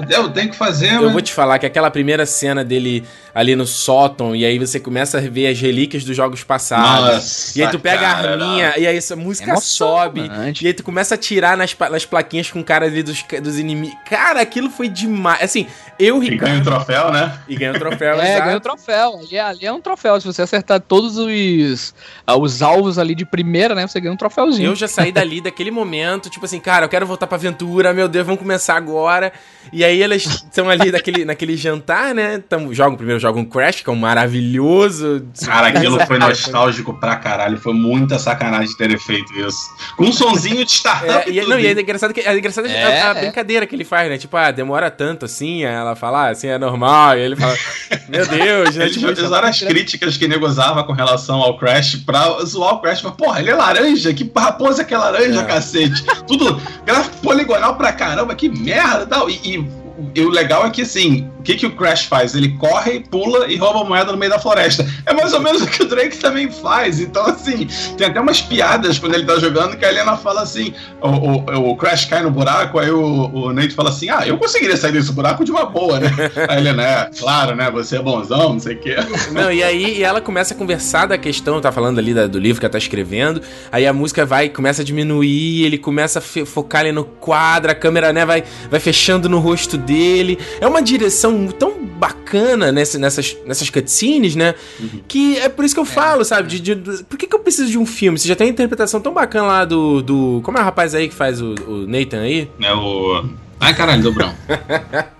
eu tenho que fazer, Eu mas- vou te falar que aquela primeira cena dele ali no sótão, e aí você começa a ver as relíquias dos jogos passados. Nossa, e aí tu pega cara, a arminha, e aí essa música sobe. Emocionante. E aí tu começa a tirar nas, nas plaquinhas com cara ali dos, dos inimigos. Cara, aquilo foi demais. Assim, eu, E ganha o Ricardo. troféu, né? E ganha o troféu, É, exato. ganha o troféu. Ali é, ali é um troféu. Se você acertar todos os, ah, os alvos ali de primeira, né? Você ganha um troféuzinho. Eu já saí dali daquele momento, tipo assim, cara, eu quero voltar pra aventura, meu Deus, vamos começar agora. E aí elas estão ali naquele, naquele jantar, né? Tamo, jogam, primeiro jogam Crash, que é um maravilhoso. Cara, aquilo foi nostálgico pra caralho. Foi muita sacanagem terem feito isso. Com um sonzinho de startup É, e, tudo, não, e é engraçado que é engraçado a- É, a, é. brincadeira que ele faz, né? Tipo, ah, demora tanto assim, aí ela fala, ah, assim é normal, e ele fala, meu Deus, né? Eles Tipo, usaram as críticas que nego usava com relação ao Crash pra zoar o Crash. Mas, porra, ele é laranja? Que raposa que é laranja, É. cacete? Tudo gráfico poligonal pra caramba, que merda e tal. E, e- e o legal é que, assim, o que, que o Crash faz? Ele corre, pula e rouba a moeda no meio da floresta. É mais ou menos o que o Drake também faz. Então, assim, tem até umas piadas quando ele tá jogando que a Helena fala assim: o, o- o Crash cai no buraco, aí o, o Nate fala assim: ah, eu conseguiria sair desse buraco de uma boa, né? A Helena, é, claro, né? Você é bonzão, não sei o quê. Não, e aí e ela começa a conversar da questão, tá falando ali da- do livro que ela tá escrevendo, aí a música vai, começa a diminuir, ele começa a focar ali no quadro, a câmera, né, vai, vai fechando no rosto dele. É uma direção tão bacana nessa- nessas, nessas cutscenes, né, que é por isso que eu falo, sabe, de, de- do- por que, que eu preciso de um filme? Você já tem uma interpretação tão bacana lá do, do como é o rapaz aí que faz o, o Nathan aí? É o. Ai, caralho, Dobrão.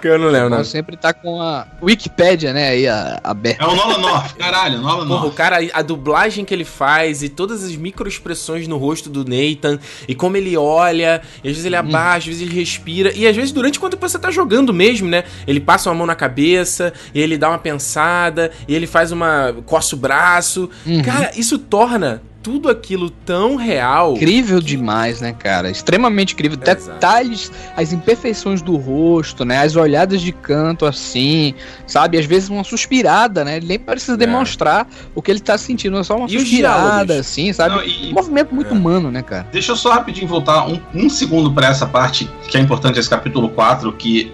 Que eu não lembro, não. Então sempre tá com a Wikipédia, né? Aí a- aberta. É o Nolan North, caralho, Nolan Porra, o North. cara, a dublagem que ele faz e todas as microexpressões no rosto do Nathan e como ele olha, e às vezes ele abaixa, às vezes ele respira, e às vezes durante quando você tá jogando mesmo, né? Ele passa uma mão na cabeça, e ele dá uma pensada, e ele faz uma. coça o braço. Cara, isso torna tudo aquilo tão real. Incrível demais, né, cara? Extremamente incrível. Exato. Detalhes, as imperfeições do rosto, né? As olhadas de canto, assim, sabe? Às vezes uma suspirada, né? Ele nem precisa demonstrar o que ele tá sentindo, é só uma É. E suspirada, assim, sabe? Não, e- Um movimento muito É. humano, né, cara? Deixa eu só rapidinho voltar um, um segundo pra essa parte que é importante, esse capítulo 4, que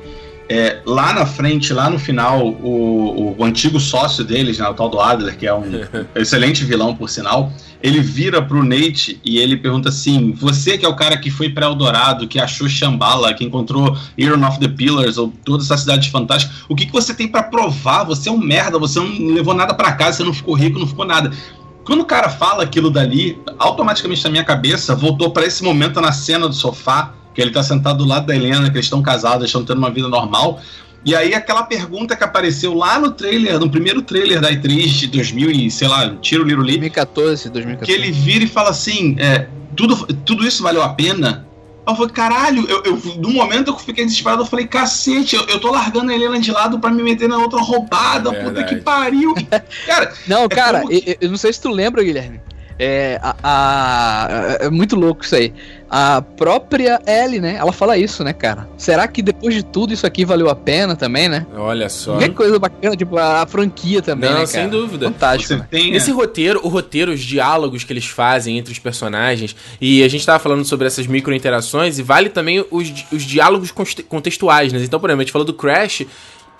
é, lá na frente, lá no final, o, o antigo sócio deles, né, o tal do Adler, que é um excelente vilão, por sinal, ele vira pro Nate e ele pergunta assim: Você que é o cara que foi pra Eldorado, que achou Shambhala, que encontrou Iron of the Pillars, ou toda essa cidade fantástica, o que, que você tem pra provar? Você é um merda, você não levou nada pra casa, você não ficou rico, não ficou nada. Quando o cara fala aquilo dali, automaticamente na minha cabeça voltou pra esse momento na cena do sofá, que ele tá sentado do lado da Helena, que eles estão casados, estão tendo uma vida normal. E aí aquela pergunta que apareceu lá no trailer, no primeiro trailer da E3 de 2000 e, sei lá, tiro Liro Li, 2014, 2014. que ele vira e fala assim, é, tudo, tudo isso valeu a pena? Eu falei, caralho, eu, eu, no momento eu fiquei desesperado, eu falei, cacete, eu, eu tô largando a Helena de lado pra me meter na outra roubada, É puta que pariu. Cara, Não, cara, como- eu, eu não sei se tu lembra, Guilherme. É, a, a- é muito louco isso aí. A própria Ellie, né? Ela fala isso, né, cara? Será que depois de tudo isso aqui valeu a pena também, né? Olha só. Que coisa bacana, tipo, a, a franquia também, Não, né, sem dúvida. Fantástico. né? tem. Esse roteiro, o roteiro, os diálogos que eles fazem entre os personagens, e a gente tava falando sobre essas micro-interações, e vale também os, os diálogos conte- contextuais, né? Então, por exemplo, a gente falou do Crash,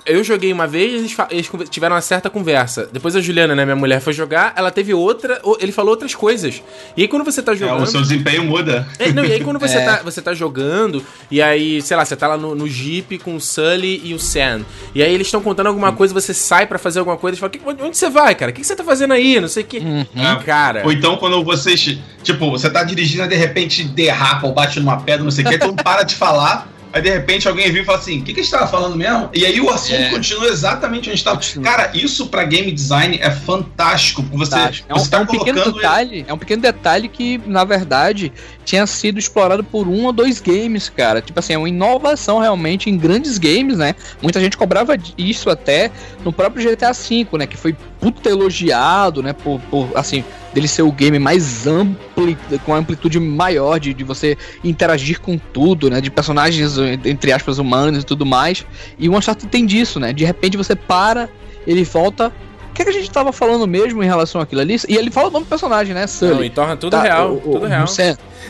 eu joguei uma vez, eles, eles tiveram uma certa conversa. Depois a Juliana, né, minha mulher, foi jogar, ela teve outra, ele falou outras coisas. E aí quando você tá É, jogando... o seu desempenho muda. É, não, e aí quando você, É. tá, você tá jogando, e aí, sei lá, você tá lá no, no Jeep com o Sully e o Sam. E aí eles estão contando alguma coisa, você sai pra fazer alguma coisa e fala, "Que- onde você vai, cara? O que, que você tá fazendo aí? Não sei o que. Ah, Cara. Ou então quando vocês. Tipo, você tá dirigindo e de repente derrapa ou bate numa pedra, não sei o que, então para de falar. Aí de repente alguém vem e fala assim: o que, que a gente tava falando mesmo? E aí o assunto É. continua exatamente onde estava. Cara, isso pra game design é fantástico. Porque você, Fantástico. É um, você tá é um pequeno detalhe, é um pequeno detalhe que, na verdade, tinha sido explorado por um ou dois games, cara. Tipo assim, é uma inovação realmente em grandes games, né? Muita gente cobrava isso até no próprio GTA V, né? Que foi puta elogiado, né? Por, por, assim, dele ser o game mais amplo, com amplitude maior de, de você interagir com tudo, né? De personagens, entre aspas, humanos e tudo mais. E o Uncharted tem disso, né? De repente você para, ele volta que, é que a gente tava falando mesmo em relação àquilo ali? E ele fala o nome do personagem, né? Sully. Não, e torna tudo tá, real, o, tudo o, real.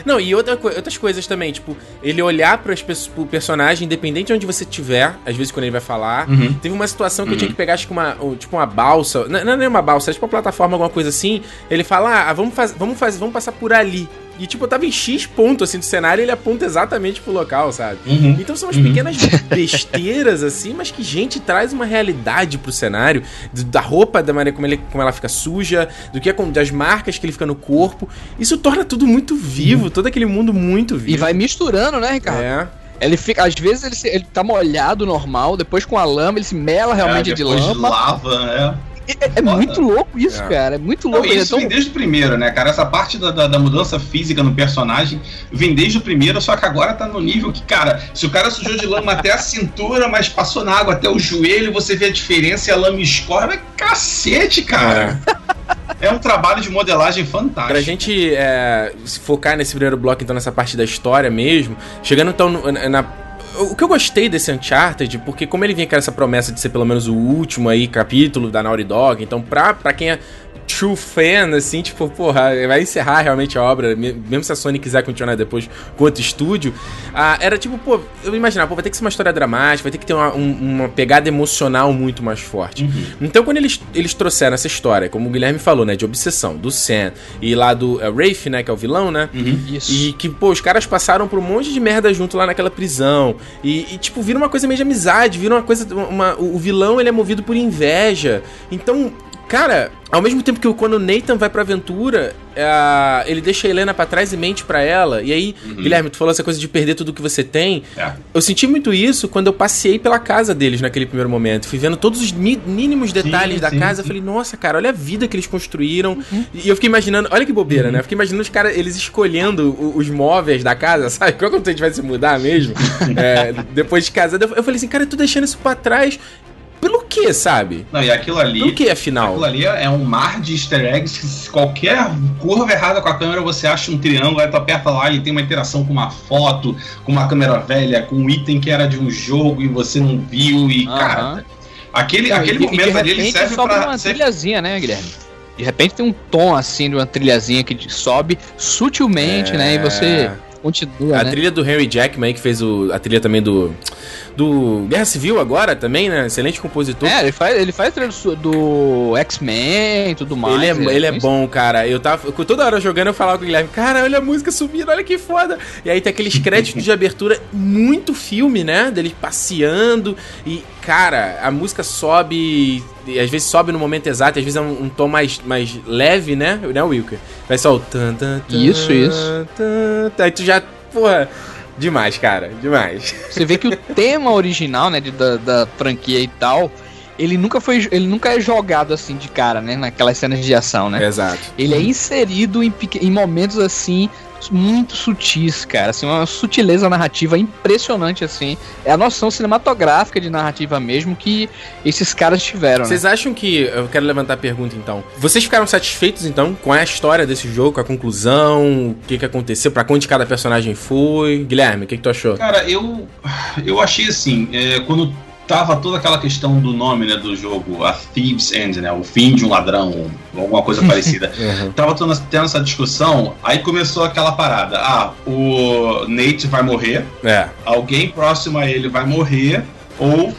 Não, e outra, outras coisas também, tipo, ele olhar para pro personagem, independente de onde você estiver, às vezes quando ele vai falar. Uhum. Teve uma situação que uhum. eu tinha uhum. que pegar, acho que uma, tipo, uma balsa. Não, não é uma balsa, é tipo uma plataforma, alguma coisa assim. Ele fala, ah, vamos, faz, vamos, faz, vamos passar por ali. E, tipo, eu tava em X ponto, assim, do cenário e ele aponta exatamente pro local, sabe? Uhum. Então são umas uhum. pequenas besteiras, assim, mas que, gente, traz uma realidade pro cenário, da roupa, da maneira como, ele, como ela fica suja, do que é, das marcas que ele fica no corpo. Isso torna tudo muito vivo, uhum. todo aquele mundo muito vivo. E vai misturando, né, Ricardo? É. Ele fica, às vezes ele, se, ele tá molhado normal, depois com a lama ele se mela realmente é, de lama. De lava, é. É, é muito louco isso, é. cara. É muito louco. Não, isso é tão... vem desde o primeiro, né, cara? Essa parte da, da, da, mudança física no personagem vem desde o primeiro, só que agora tá no nível que, cara, se o cara sujou de lama até a cintura, mas passou na água até o joelho, você vê a diferença e a lama escorre. Mas cacete, cara. É. é um trabalho de modelagem fantástico. Pra gente é, focar nesse primeiro bloco, então, nessa parte da história mesmo, chegando então na o que eu gostei desse Uncharted, porque como ele vinha com essa promessa de ser pelo menos o último aí capítulo da Naughty Dog, então pra, pra quem é true fan, assim, tipo, porra, vai encerrar realmente a obra, mesmo se a Sony quiser continuar depois com outro estúdio. Ah, era tipo, pô, eu imaginava, pô, vai ter que ser uma história dramática, vai ter que ter uma, um, uma pegada emocional muito mais forte. Uhum. Então, quando eles, eles trouxeram essa história, como o Guilherme falou, né, de obsessão, do Sam e lá do é, Rafe, né, que é o vilão, né? Uhum. Isso. E que, pô, os caras passaram por um monte de merda junto lá naquela prisão. E, e tipo, vira uma coisa meio de amizade, vira uma coisa. Uma, o vilão, ele é movido por inveja. Então, Cara, ao mesmo tempo que quando o Nathan vai pra aventura, é, ele deixa a Helena pra trás e mente pra ela. E aí, uhum. Guilherme, tu falou essa coisa de perder tudo que você tem. É. Eu senti muito isso quando eu passei pela casa deles naquele primeiro momento. Fui vendo todos os mínimos detalhes sim, da sim, casa. Sim. Eu falei, nossa, cara, olha a vida que eles construíram. Uhum. E eu fiquei imaginando, olha que bobeira, uhum. né? Eu fiquei imaginando os caras, eles escolhendo os móveis da casa, sabe? Quando a gente vai se mudar mesmo, é, depois de casado. Eu falei assim, cara, eu tô deixando isso pra trás. Pelo que, sabe? Não, e aquilo ali. Pelo que, afinal? Aquilo ali é um mar de easter eggs que se qualquer curva errada com a câmera você acha um triângulo, aí tu aperta lá e tem uma interação com uma foto, com uma câmera velha, com um item que era de um jogo e você não viu, e, cara. Aquele, aquele momento ali ele serve pra. uma trilhazinha, né, Guilherme? De repente tem um tom assim de uma trilhazinha que sobe sutilmente, é... né? E você continua. A né? trilha do Henry Jackman, que fez o, a trilha também do. Do Guerra Civil agora também, né? Excelente compositor. É, ele faz, ele faz trilha do, do X-Men e tudo mais. Ele é, ele é bom, cara. Eu tava. Toda hora jogando, eu falava com o Guilherme, cara, olha a música subindo, olha que foda. E aí tem aqueles créditos de abertura, muito filme, né? Dele passeando. E, cara, a música sobe. E às vezes sobe no momento exato, às vezes é um, um tom mais, mais leve, né? Né, Wilker? Vai só o. Tan, tan, tan, isso, isso. Tan, aí tu já. Porra. Demais, cara, demais. Você vê que o tema original, né, de, da, da franquia e tal, ele nunca foi ele nunca é jogado assim de cara, né, naquelas cenas de ação, né? Exato. Ele é inserido em, em momentos assim muito sutis, cara. Assim, uma sutileza narrativa impressionante, assim. É a noção cinematográfica de narrativa mesmo que esses caras tiveram. Vocês né? acham que. Eu quero levantar a pergunta então. Vocês ficaram satisfeitos então com a história desse jogo, com a conclusão, o que, que aconteceu, pra onde cada personagem foi? Guilherme, o que, que tu achou? Cara, eu. Eu achei assim, é, quando tava toda aquela questão do nome né, do jogo, a Thieves End, né, o fim de um ladrão, alguma coisa parecida. uhum. Tava tendo, tendo essa discussão, aí começou aquela parada. Ah, o Nate vai morrer, é. alguém próximo a ele vai morrer, ou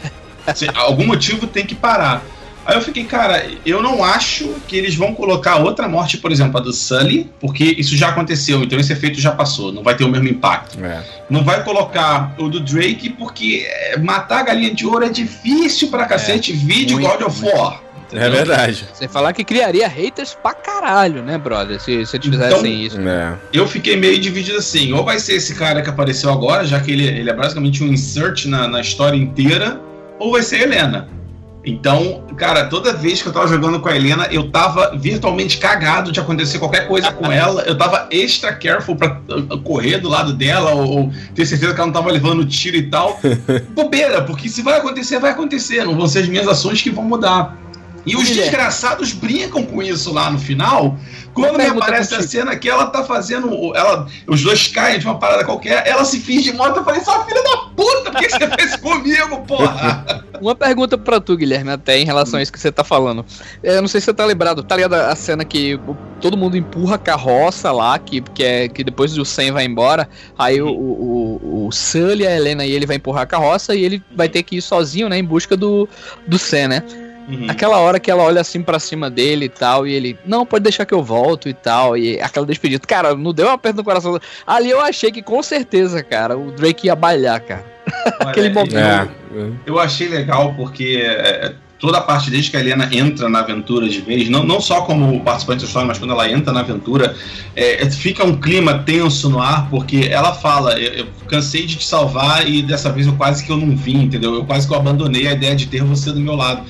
se, algum motivo tem que parar. Aí eu fiquei, cara, eu não acho que eles vão colocar outra morte, por exemplo, a do Sully, porque isso já aconteceu, então esse efeito já passou, não vai ter o mesmo impacto. É. Não vai colocar o do Drake, porque é, matar a galinha de ouro é difícil pra cacete, é, vídeo muito, God of War. É verdade. Você falar que criaria haters pra caralho, né, brother? Se, se eles fizessem então, isso. É. Eu fiquei meio dividido assim. Ou vai ser esse cara que apareceu agora, já que ele, ele é basicamente um insert na, na história inteira, ou vai ser Helena. Então, cara, toda vez que eu tava jogando com a Helena, eu tava virtualmente cagado de acontecer qualquer coisa com ela. Eu tava extra careful pra uh, correr do lado dela ou, ou ter certeza que ela não tava levando tiro e tal. Bobeira, porque se vai acontecer, vai acontecer. Não vão ser as minhas ações que vão mudar. E os desgraçados brincam com isso lá no final, Quando me aparece a cena que ela tá fazendo. Ela, os dois caem de uma parada qualquer, ela se finge morta. Eu falei, sua filha da puta, por que você fez comigo, porra? Uma pergunta pra tu, Guilherme, até em relação a isso que você tá falando. É, Eu não sei se você tá lembrado, tá ligado a cena que todo mundo empurra a carroça lá, que, que, é, que depois o Sam vai embora, aí o, o, o Sully, a Helena e ele vai empurrar a carroça e ele vai ter que ir sozinho, né, em busca do, do Sam, né? Uhum. Aquela hora que ela olha assim pra cima dele e tal, e ele, não, pode deixar que eu volto e tal, e aquela despedida. Cara, não deu uma perna no coração. Ali eu achei que com certeza, cara, o Drake ia balhar, cara. Aquele Olha, momento. É. Eu achei legal porque é, toda a parte desde que a Helena entra na aventura de vez, não, não só como participante da história, mas quando ela entra na aventura, é, fica um clima tenso no ar, porque ela fala, eu, eu cansei de te salvar e dessa vez eu quase que eu não vim, entendeu? Eu quase que eu abandonei a ideia de ter você do meu lado.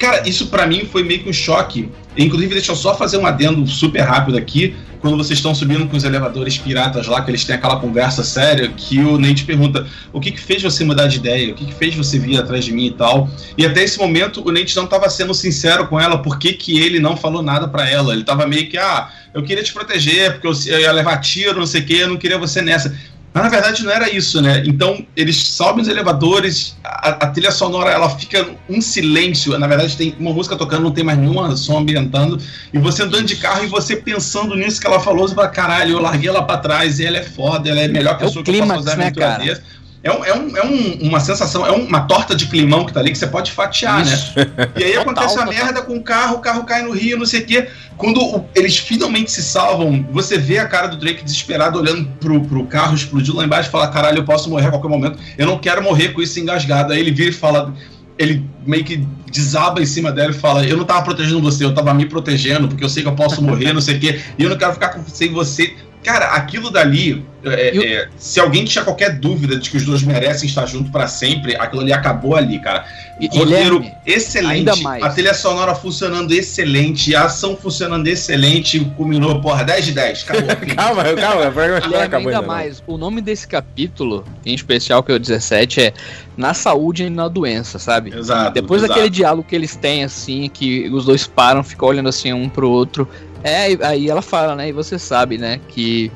Cara, isso pra mim foi meio que um choque. Inclusive, deixa eu só fazer um adendo super rápido aqui. Quando vocês estão subindo com os elevadores piratas lá, que eles têm aquela conversa séria, que o Nate pergunta: o que, que fez você mudar de ideia? O que, que fez você vir atrás de mim e tal? E até esse momento o Nate não estava sendo sincero com ela, por que, ele não falou nada pra ela? Ele tava meio que, ah, eu queria te proteger, porque eu, eu ia levar tiro, não sei o que, eu não queria você nessa. Mas na verdade não era isso, né? Então eles sobem os elevadores, a, a trilha sonora ela fica um silêncio. Na verdade tem uma música tocando, não tem mais nenhuma som ambientando. E você andando de carro e você pensando nisso que ela falou, você fala, caralho, eu larguei ela pra trás e ela é foda, ela é a melhor É o pessoa que eu posso a né, dessa. É, um, é, um, é um- uma sensação, é uma torta de climão que tá ali que você pode fatiar, Isso. né? E aí Total, acontece uma total. merda com o carro, o carro cai no rio, não sei o quê. Quando o- eles finalmente se salvam, você vê a cara do Drake desesperado olhando pro, pro carro explodiu lá embaixo e fala: caralho, eu posso morrer a qualquer momento. Eu não quero morrer com isso engasgado. Aí ele vira e fala. Ele meio que desaba em cima dela e fala: Eu não tava protegendo você, eu tava me protegendo, porque eu sei que eu posso morrer, não sei o quê, e eu não quero ficar com- sem você. Cara, aquilo dali, é, é, se alguém tinha qualquer dúvida de que os dois merecem estar juntos pra sempre, aquilo ali acabou ali, cara. E- Roteiro Guilherme, excelente, ainda mais. a trilha sonora funcionando excelente, a ação funcionando excelente, culminou, porra, 10 de 10, acabou. Calma, calma, Guilherme, acabou ainda ainda, não. mais, o nome desse capítulo, em especial, que é o 17, é Na Saúde e na Doença, sabe? Exato. Depois exato. daquele diálogo que eles têm, assim, que os dois param, ficam olhando assim um pro outro. É, aí ela fala, né? E você sabe, né? Que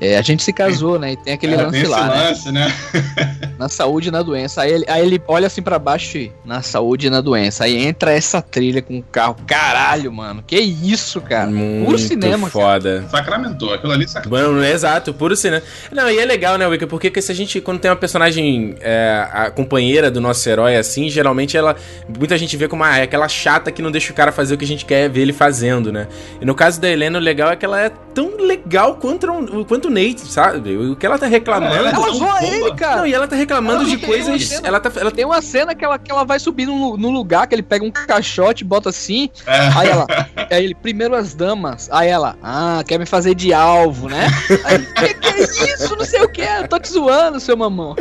é, a gente se casou, né? E tem aquele É, lance tem lá, né? lance, né? Na saúde e na doença. Aí ele, aí ele olha assim pra baixo e na saúde e na doença. Aí entra essa trilha com o carro. Caralho, mano. Que isso, cara. Muito Puro cinema, cara. foda. Sacramentou, aquilo ali sacramentou. Mano, exato, puro cinema. Não, e é legal, né, Wicca? Porque que se a gente, quando tem uma personagem, é, a companheira do nosso herói assim, geralmente ela. Muita gente vê como ah, é aquela chata que não deixa o cara fazer o que a gente quer ver ele fazendo, né? E no caso da Helena, o legal é que ela é tão legal quanto, o- quanto o Nate, sabe? O que ela tá reclamando. Ela é Ela zoa ele, cara. Não, e ela tá reclamando Ela de tem coisas. uma cena- Ela tá. Ela Tem uma cena que ela, que ela vai subir no, no lugar, que ele pega um caixote, bota assim, É. aí ela, aí ele, primeiro as damas, aí ela, ah, quer me fazer de alvo, né? Aí ele, que, que é isso? Não sei o que, eu tô te zoando, seu mamão.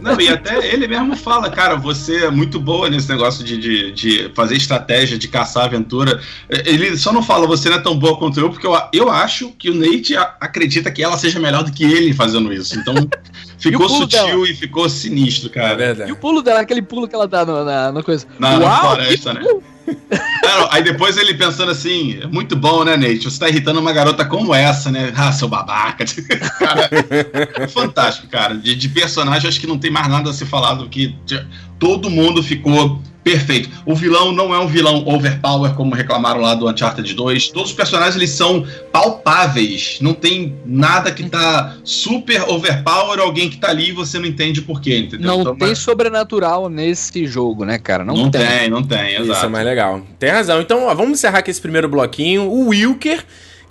Não, e até ele mesmo fala, cara, você é muito boa nesse negócio de, de, de fazer estratégia, de caçar aventura. Ele só não fala, você não é tão boa quanto eu, porque eu, eu acho que o Nate acredita que ela seja melhor do que ele fazendo isso. Então ficou pulo sutil dela? e ficou sinistro, É cara. E verdade. o pulo dela, aquele pulo que ela dá no- na, na coisa. Na, na Uau, floresta, que né? Não, aí depois ele pensando assim, é muito bom, né, Nate? Você tá irritando uma garota como essa, né? Ah, seu babaca. Cara, é fantástico, cara. De, de personagem, acho que não tem mais nada a se falar do que todo mundo ficou perfeito. O vilão não é um vilão overpower, como reclamaram lá do Uncharted 2. Todos os personagens, eles são palpáveis. Não tem nada que tá super overpower, alguém que tá ali e você não entende por quê, entendeu? Não Então, tem mas- sobrenatural nesse jogo, né, cara? Não, não tem. tem, não tem, Isso é exato. mais legal. Tem razão. Então, ó, vamos encerrar aqui esse primeiro bloquinho. O Wilker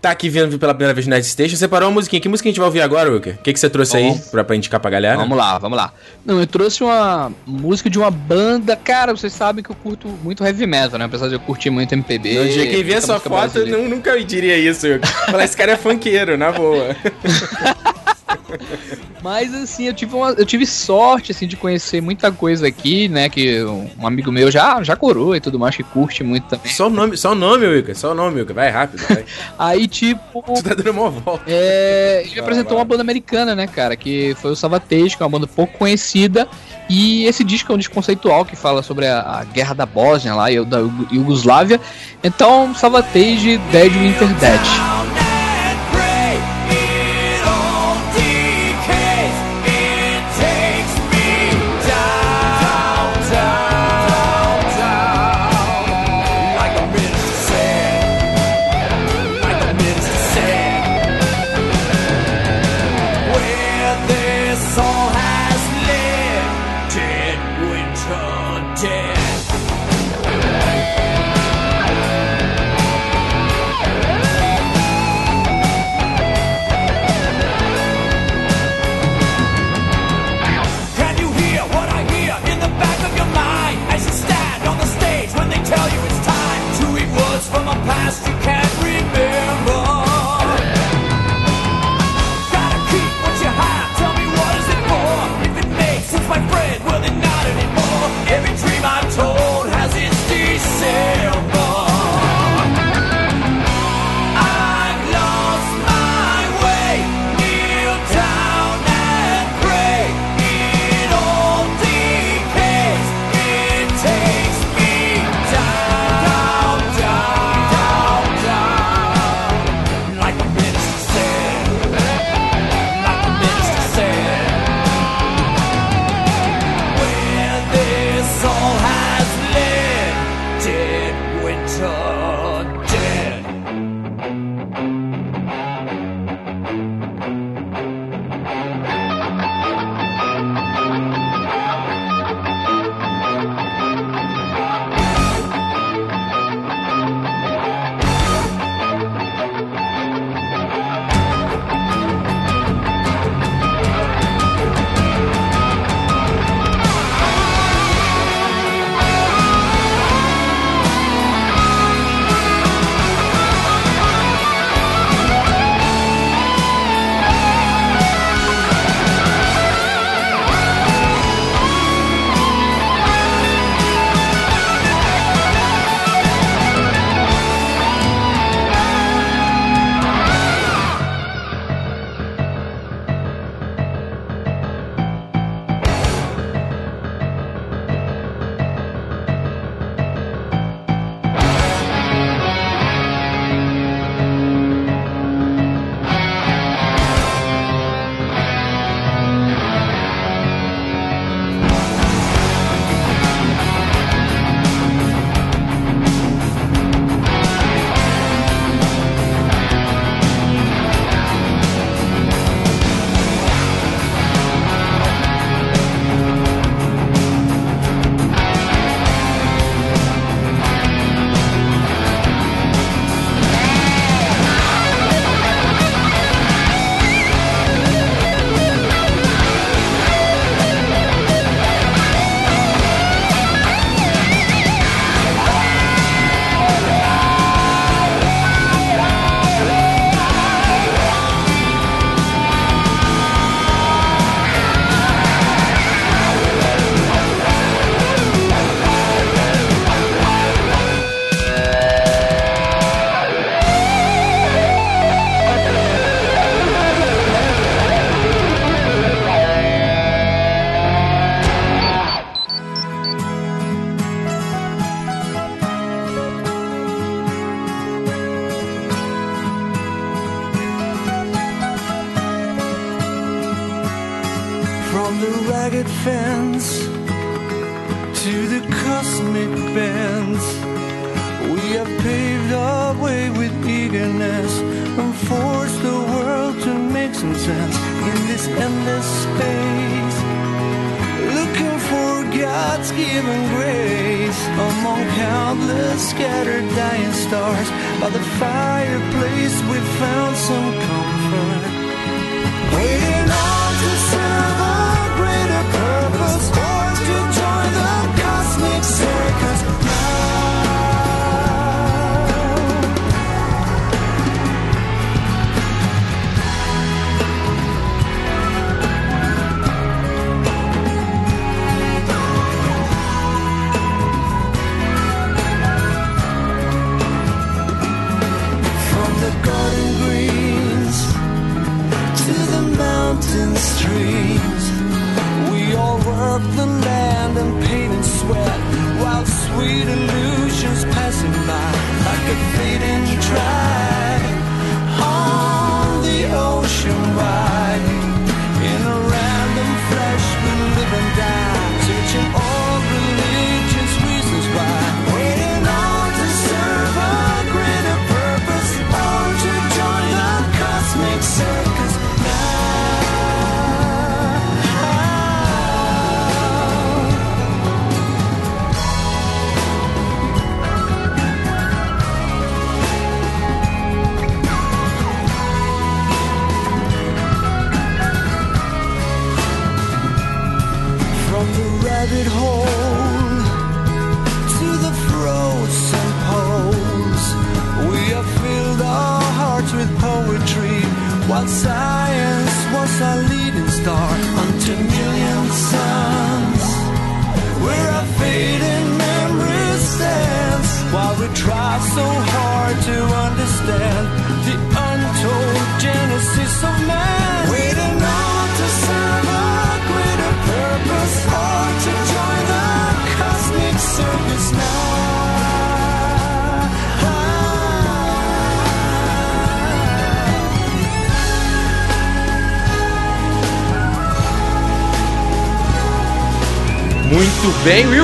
tá aqui vindo pela primeira vez no Night Station. Separou uma musiquinha. Que música a gente vai ouvir agora, Wilker? O que, que você trouxe aí Vamos. pra, pra indicar pra galera? Vamos lá, vamos lá. Não, eu trouxe uma música de uma banda. Cara, vocês sabem que eu curto muito heavy metal, né? Apesar de eu curtir muito MPB. No dia que vê essa foto, eu brasileira. nu- nunca diria isso. Wilker. Falar, esse cara é funkeiro, na boa. Mas assim, eu tive, uma, eu tive sorte assim de conhecer muita coisa aqui, né? Que um amigo meu já, já corou e tudo mais, que curte muito também. Só o nome, só o nome, Wilker. Só o nome, Wilker. Vai rápido, vai. Aí, tipo. Tu tá dando uma volta. É, ele apresentou vai. uma banda americana, né, cara? Que foi o Savatage, que é uma banda pouco conhecida. E esse disco é um disco conceitual que fala sobre a, a guerra da Bósnia lá e da Iugoslávia. Então, Savatage, Dead Winter Dead. Dead.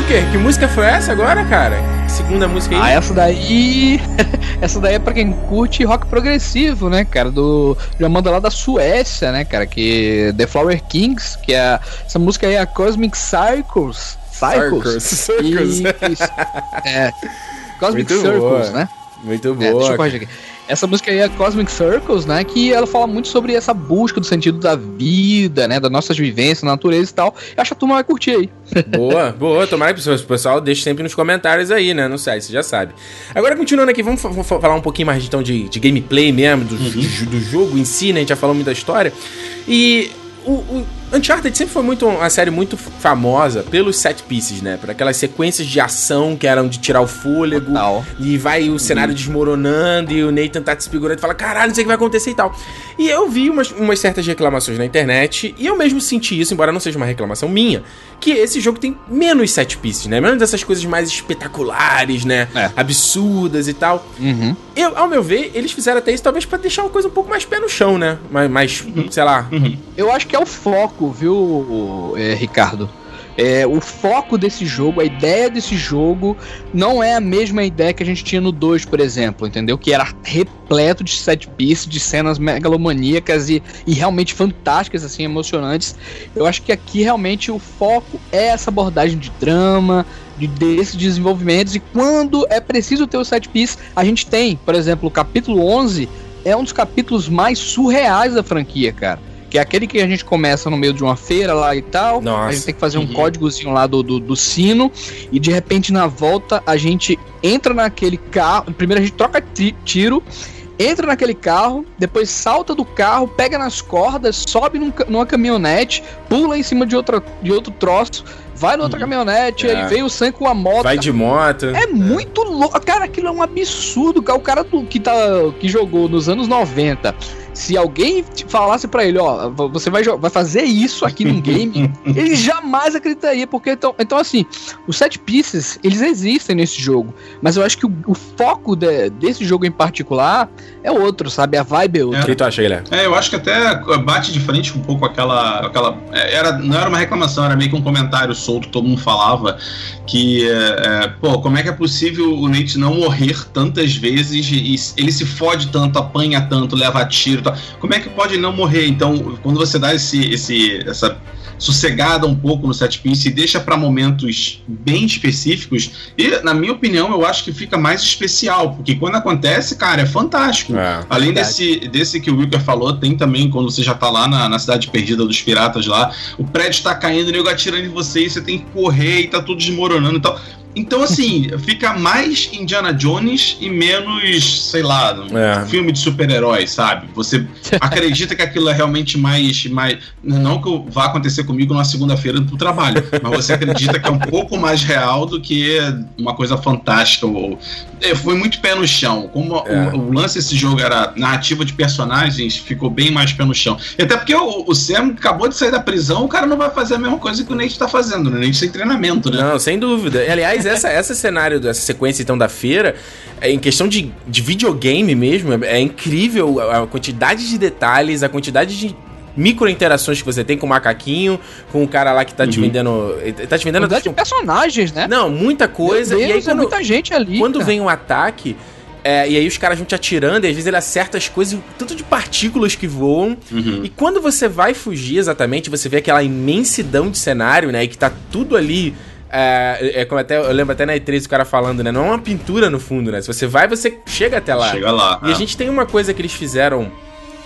Que música foi essa agora, cara? Segunda música aí. Ah, essa daí. essa daí é pra quem curte rock progressivo, né, cara? Do. Já manda lá da Suécia, né, cara? Que. The Flower Kings, que é. Essa música aí é a Cosmic Circles. Circles. Circles. Isso. É. Cosmic Muito Circles, boa. né? Muito É, deixa boa. eu corrigir aqui. Essa música aí é Cosmic Circles, né? Que ela fala muito sobre essa busca do sentido da vida, né? Das nossas vivências, da natureza e tal. Eu acho que a turma vai curtir aí. Boa, boa. Tomara que o pessoal deixe sempre nos comentários aí, né? No site, você já sabe. Agora, continuando aqui, vamos, fa- vamos falar um pouquinho mais então de, de gameplay mesmo, do, do, do jogo em si, né? A gente já falou muito da história. E o, o Uncharted sempre foi muito uma série muito famosa pelos set pieces, né? Por aquelas sequências de ação que eram de tirar o fôlego. Total. E vai o cenário desmoronando e o Nathan tá desfigurando e fala: caralho, não sei o que vai acontecer e tal. E eu vi umas, umas certas reclamações na internet e eu mesmo senti isso, embora não seja uma reclamação minha, que esse jogo tem menos set pieces, né? Menos dessas coisas mais espetaculares, né? É. Absurdas e tal. Uhum. Eu, ao meu ver, eles fizeram até isso talvez pra deixar uma coisa um pouco mais pé no chão, né? Mais, mais sei lá. Eu acho que é o foco, viu, é, Ricardo? É, o foco desse jogo, a ideia desse jogo, não é a mesma ideia que a gente tinha no 2, por exemplo, entendeu? Que era repleto de set pieces, de cenas megalomaníacas e, e realmente fantásticas, assim, emocionantes. Eu acho que aqui realmente o foco é essa abordagem de drama, de, desses desenvolvimentos, e quando é preciso ter o set piece, a gente tem, por exemplo, o capítulo 11 é um dos capítulos mais surreais da franquia, cara. Que é aquele que a gente começa no meio de uma feira lá e tal. Nossa. A gente tem que fazer um códigozinho lá do, do, do sino. E de repente na volta a gente entra naquele carro. Primeiro a gente troca ti- tiro. Entra naquele carro, depois salta do carro, pega nas cordas, sobe num numa caminhonete, pula em cima de, outra, de outro troço, vai na outra caminhonete, É. aí vem o Sam com a moto. Vai de moto. É muito louco. Cara, aquilo é um absurdo. cara. O cara do, que, tá, que jogou nos anos 90. Se alguém te falasse pra ele, ó, você vai, vai fazer isso aqui num game, ele jamais acreditaria, porque então, então assim, os set pieces, eles existem nesse jogo, mas eu acho que o, o foco de- desse jogo em particular é outro, sabe? A vibe é outra. O que tu acha, Guilherme? É, eu acho que até bate de frente um pouco aquela. aquela é, era, não era uma reclamação, era meio que um comentário solto todo mundo falava. Que, é, é, pô, como é que é possível o Nate não morrer tantas vezes e ele se fode tanto, apanha tanto, leva tiro Como é que pode não morrer? Então, quando você dá esse, esse, essa sossegada um pouco no set piece e deixa para momentos bem específicos, e na minha opinião, eu acho que fica mais especial, porque quando acontece, cara, é fantástico. É. Além Verdade. desse, desse que o Wilker falou, tem também quando você já tá lá na, na cidade perdida dos piratas lá, o prédio tá caindo, o nego atirando em você e você tem que correr e tá tudo desmoronando e tal. Então, assim, fica mais Indiana Jones e menos, sei lá, um É. filme de super-heróis, sabe? Você acredita que aquilo é realmente mais, mais. Não que vá acontecer comigo numa segunda-feira pro trabalho, mas você acredita que é um pouco mais real do que uma coisa fantástica ou é, foi muito pé no chão. Como É. o, o lance desse jogo era narrativa de personagens, ficou bem mais pé no chão. E até porque o, o Sam acabou de sair da prisão, o cara não vai fazer a mesma coisa que o Nate tá fazendo, né? O Nate tem treinamento, né? Não, sem dúvida. Aliás, essa, essa cenário dessa sequência então da feira, é, em questão de, de videogame mesmo, é, é incrível a, a quantidade de detalhes, a quantidade de micro interações que você tem com o macaquinho, com o cara lá que tá te Uhum. vendendo. ele Tá te vendendo. Quantidade de personagens, né? Não, muita coisa. Meu e aí Deus, é quando, muita gente ali. quando cara. vem um ataque. é, e aí os caras vão te atirando, e às vezes ele acerta as coisas, tanto de partículas que voam. Uhum. E quando você vai fugir exatamente, você vê aquela imensidão de cenário, né? E que tá tudo ali. É, é como até, eu lembro até na E3 o cara falando, né? Não é uma pintura no fundo, né? Se você vai, você chega até lá. Chega lá. E é. a gente tem uma coisa que eles fizeram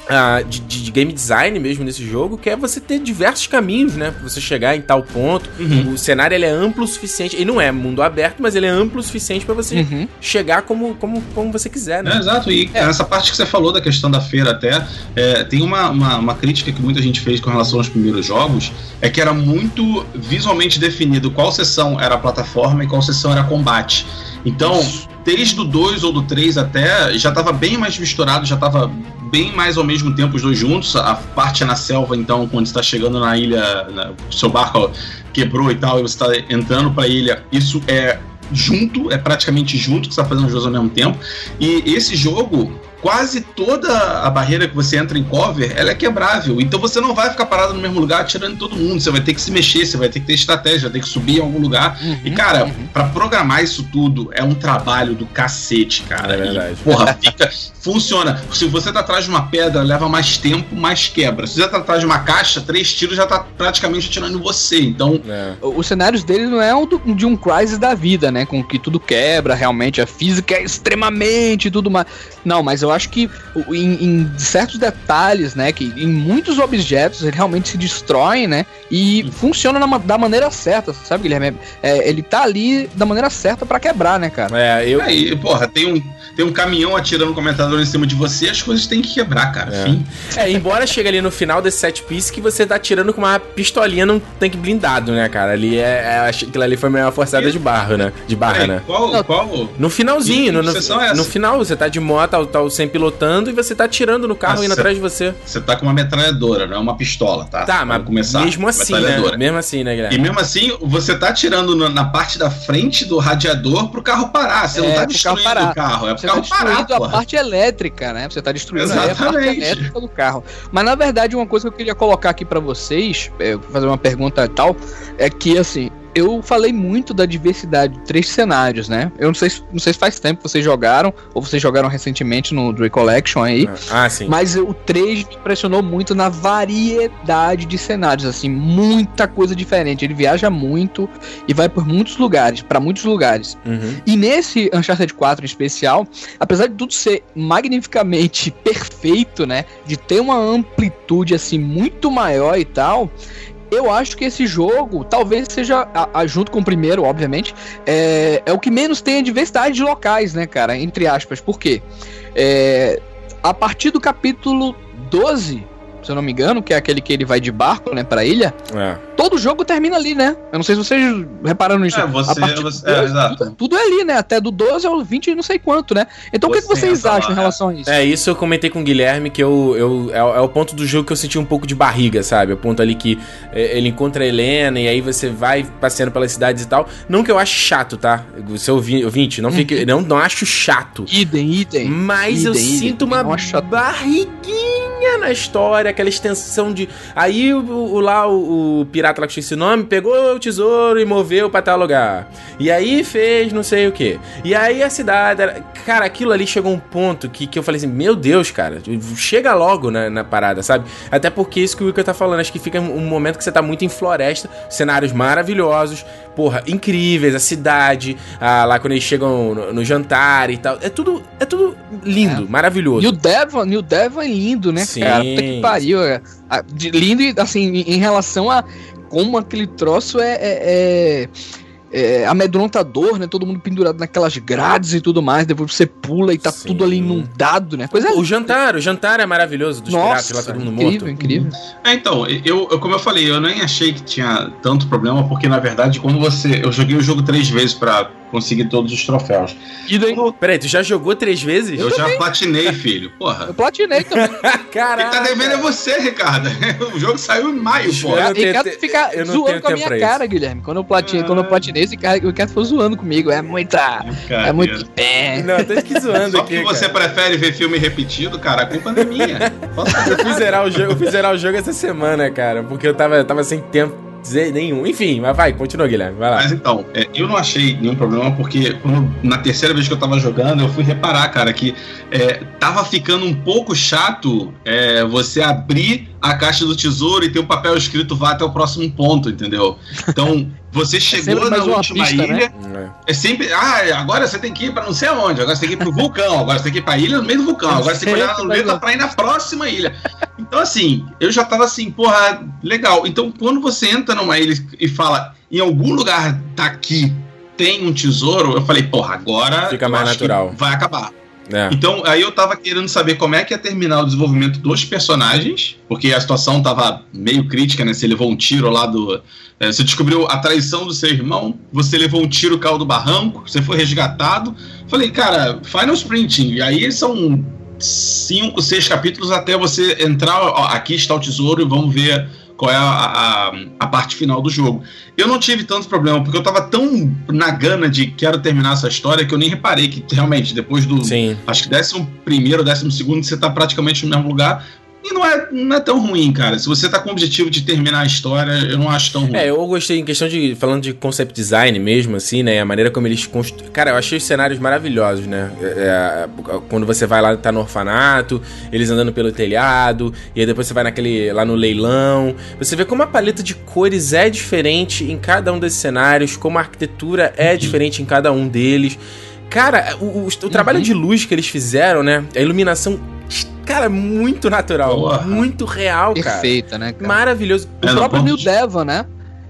ah, de, de- de game design mesmo nesse jogo, que é você ter diversos caminhos, né? Pra você chegar em tal ponto. Uhum. O cenário ele é amplo o suficiente. Ele não é mundo aberto, mas ele é amplo o suficiente pra você Uhum. chegar como, como, como você quiser, É, né? exato, e essa parte que você falou da questão da feira até, é, tem uma, uma, uma crítica que muita gente fez com relação aos primeiros jogos, é que era muito visualmente definido qual sessão era plataforma e qual sessão era combate. Então, desde o 2 ou do 3 até, já estava bem mais misturado, já estava bem mais ao mesmo tempo os dois juntos. A parte na selva, então, quando está chegando na ilha, na- seu barco quebrou e tal, e você está entrando para a ilha, isso é junto, é praticamente junto que você está fazendo os dois ao mesmo tempo. E esse jogo, quase toda a barreira que você entra em cover, ela é quebrável. Então você não vai ficar parado no mesmo lugar atirando em todo mundo. Você vai ter que se mexer, você vai ter que ter estratégia, vai ter que subir em algum lugar. Uhum, E, cara, pra programar isso tudo é um trabalho do cacete, cara. É verdade. E, porra, fica. funciona. Se você tá atrás de uma pedra, leva mais tempo, mais quebra. Se você tá atrás de uma caixa, três tiros já tá praticamente atirando em você. Então, É. Os cenários dele não é um do- de um Crysis da vida, né? Com que tudo quebra, realmente a física é extremamente tudo mais. Não, mas eu acho que em, em certos detalhes, né? Que em muitos objetos ele realmente se destroem, né? E funciona na da maneira certa, sabe, Guilherme? É, ele tá ali da maneira certa pra quebrar, né, cara? É, eu. aí, porra, tem um, tem um caminhão atirando o comentador em cima de você, as coisas têm que quebrar, cara. É. Fim. É, embora chegue ali no final desse set piece que você tá tirando com uma pistolinha num tanque blindado, né, cara? Ali é. é acho que aquilo ali foi meio uma forçada de barra, né? De barra, Peraí, né? qual, qual, No finalzinho, no, Que no, é essa? no final, você tá de moto, tá, tá o sem pilotando e você tá atirando no carro Ah, indo certo. atrás de você. Você tá com uma metralhadora, não é uma pistola, tá? Tá, Vamos mas começar. mesmo assim, né? Mesmo assim, né, E Guilherme? mesmo assim, você tá tirando no- na parte da frente do radiador pro carro parar. Você não É, tá pro destruindo carro parar. o carro, é pro Você tá carro parar, destruindo a porra. parte elétrica, né? Você tá destruindo aí a parte Exatamente. elétrica do carro. Mas na verdade, uma coisa que eu queria colocar aqui pra vocês, é, fazer uma pergunta e tal, é que assim, eu falei muito da diversidade de três cenários, né? Eu não sei, se- não sei se faz tempo que vocês jogaram, ou vocês jogaram recentemente no Dre Collection aí. Ah, sim. Mas o 3 me impressionou muito na variedade de cenários, assim, muita coisa diferente. Ele viaja muito e vai por muitos lugares, pra muitos lugares. Uhum. E nesse Uncharted 4 em especial, apesar de tudo ser magnificamente perfeito, né? De ter uma amplitude assim muito maior e tal. Eu acho que esse jogo talvez seja, a- a- junto com o primeiro, obviamente, é, é o que menos tem a diversidade de locais, né, cara? Entre aspas. Por quê? É, a partir do capítulo 12, se eu não me engano, que é aquele que ele vai de barco, né, pra ilha, É. todo jogo termina ali, né? Eu não sei se vocês repararam nisso. É, você- você- é, 12, exato. Tudo, é ali, né? Até do 12 ao 20 e não sei quanto, né? Então o que, que Você vocês entra lá, acham em é. relação a isso? É, isso eu comentei com o Guilherme, que eu, eu, é, o- é o ponto do jogo que eu senti um pouco de barriga, sabe? O ponto ali que é, ele encontra a Helena e aí você vai passeando pelas cidades e tal. Não que eu ache chato, tá? Seu ouvi- ouvinte, não, fique, não, não acho chato. Idem, idem. Mas eu Idem, idem. sinto uma barriguinha na história, aquela extensão de. Aí o, o- lá o, o pirata lá que tinha esse nome pegou o tesouro e moveu pra tal lugar. E aí fez não sei o que. E aí a cidade. era- Cara, aquilo ali chegou um ponto que, que eu falei assim: Meu Deus, cara, chega logo na, na parada, sabe? Até porque isso que o Wilker tá falando, acho que fica um momento que você tá muito em floresta, cenários maravilhosos, porra, incríveis, a cidade, ah, lá quando eles chegam no, no jantar e tal. É tudo, é tudo lindo, maravilhoso. E o Devon, e o Devon é lindo, né, Sim. cara? Puta que pariu. é. Lindo assim, em, em relação a como aquele troço é, é, é- amedrontador, né? Todo mundo pendurado naquelas grades e tudo mais. Depois você pula e tá Sim. tudo ali inundado, né? Coisa O jantar, o jantar é maravilhoso dos piratas lá, todo mundo incrível, morto. incrível. É, então, eu, eu- como eu falei, eu nem achei que tinha tanto problema, porque na verdade, quando você. Eu joguei o jogo três vezes pra conseguir todos os troféus. E daí? Peraí, tu já jogou três vezes? Eu já platinei, filho. Porra. Eu platinei também. Caraca. Quem tá devendo é você, Ricardo. O jogo saiu em maio, eu não tenho Ricardo eu não zoando tenho com a minha pra cara, Guilherme. Quando eu platinei, quando eu platinei, esse cara, o Ricardo ficou zoando comigo. É muita. É muito pé. Não, tô aqui zoando Só aqui. você cara. prefere ver filme repetido, cara, a culpa não é minha. Eu fui zerar o jogo, eu fui zerar o jogo essa semana, cara, porque eu tava, eu tava sem tempo dizer nenhum. Enfim, mas vai, continua, Guilherme, vai lá. Mas então, é, eu não achei nenhum problema, porque quando- na terceira vez que eu tava jogando, eu fui reparar, cara, que é, tava ficando um pouco chato é, você abrir a caixa do tesouro e ter o papel escrito vá até o próximo ponto, entendeu? Então, você chegou sempre na última pista, né? ilha. É sempre. Ah, agora você tem que ir pra não sei aonde. Agora você tem que ir pro vulcão. Agora você tem que ir pra ilha no meio do vulcão. Agora você tem que olhar luneta uma- pra ir na próxima ilha. Então, assim, eu já tava assim, porra, legal. Então, quando você entra numa ilha e fala, em algum lugar daqui tem um tesouro, eu falei, porra, agora. Fica mais natural. Vai acabar. É. Então, aí eu tava querendo saber como é que ia terminar o desenvolvimento dos personagens, porque a situação tava meio crítica, né? Você levou um tiro lá do. eh, Você descobriu a traição do seu irmão, você levou um tiro caiu do barranco, você foi resgatado. Falei, cara, Final Sprinting, e aí são cinco, seis capítulos até você entrar. Ó, aqui está o tesouro e vamos ver qual é a, a, a parte final do jogo. Eu não tive tanto problema, porque eu tava tão na gana de quero terminar essa história que eu nem reparei que realmente depois do. Sim. Acho que décimo primeiro, décimo segundo, você tá praticamente no mesmo lugar. E não é, não é tão ruim, cara. Se você tá com o objetivo de terminar a história, eu não acho tão ruim. É, eu gostei em questão de. Falando de concept design mesmo, assim, né? A maneira como eles construíram. Cara, eu achei os cenários maravilhosos, né? É, é, quando você vai lá, tá no orfanato, eles andando pelo telhado, e aí depois você vai naquele. lá no leilão. Você vê como a paleta de cores é diferente em cada um desses cenários, como a arquitetura é diferente em cada um deles. Cara, o, o- o trabalho de luz que eles fizeram, né? A iluminação. Cara, muito natural, Porra. muito real, cara. Perfeita, né, cara? Maravilhoso. O É, não, próprio New Devon, né?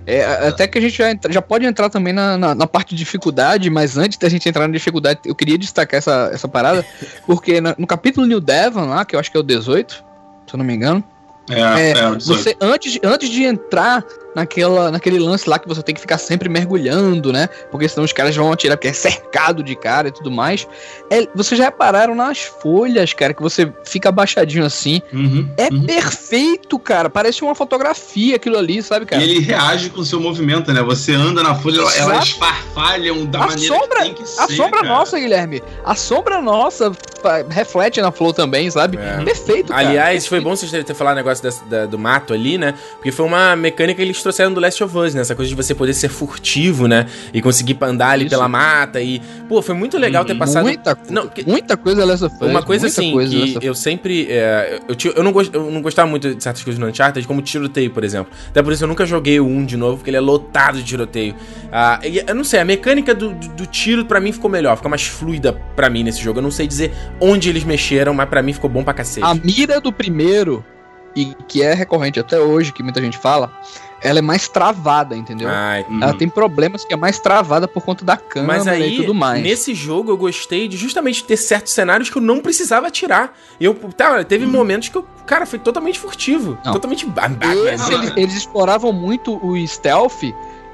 É, até que a gente já, entra- já pode entrar também na, na, na parte de dificuldade, mas antes da gente entrar na dificuldade, eu queria destacar essa, essa parada, porque na- no capítulo New Devon lá, que eu acho que é o 18, se eu não me engano, É, é, é, o 18. você antes, antes de entrar naquela, naquele lance lá que você tem que ficar sempre mergulhando, né? Porque senão os caras vão atirar, porque é cercado de cara e tudo mais. É, vocês já repararam nas folhas, cara, que você fica abaixadinho assim. Uhum, É uhum. perfeito, cara. Parece uma fotografia aquilo ali, sabe, cara? E ele reage com o seu movimento, né? Você anda na folha, Exato. elas farfalham da a maneira sombra, que tem que ser. a sombra cara. nossa, Guilherme. A sombra nossa reflete na flor também, sabe? É. Perfeito, cara. Aliás, foi bom vocês terem ter falado o negócio dessa- da- do mato ali, né? Porque foi uma mecânica que eles trouxeram do Last of Us, né? Essa coisa de você poder ser furtivo, né? E conseguir andar ali Isso. pela mata e... Pô, foi muito legal ter passado... muita, Não, que- muita coisa Last of Us. Uma coisa assim, coisa Last que eu sempre. é, eu, tinha- eu, não gost, eu não gostava muito de certas coisas no Uncharted, como tiroteio, por exemplo. Até por isso eu nunca joguei o 1 de novo, porque ele é lotado de tiroteio. Ah, e eu não sei, a mecânica do, do, do tiro pra mim ficou melhor, ficou mais fluida pra mim nesse jogo. Eu não sei dizer onde eles mexeram, mas pra mim ficou bom pra cacete. A mira do primeiro, e que é recorrente até hoje, que muita gente fala, ela é mais travada, entendeu? Ai. Ela tem problemas que é mais travada por conta da câmera Mas aí, e tudo mais. nesse jogo, eu gostei de justamente ter certos cenários que eu não precisava atirar. E eu, tá, teve momentos que eu, cara, foi totalmente furtivo. Não. Totalmente. ba- eles, eles exploravam muito o stealth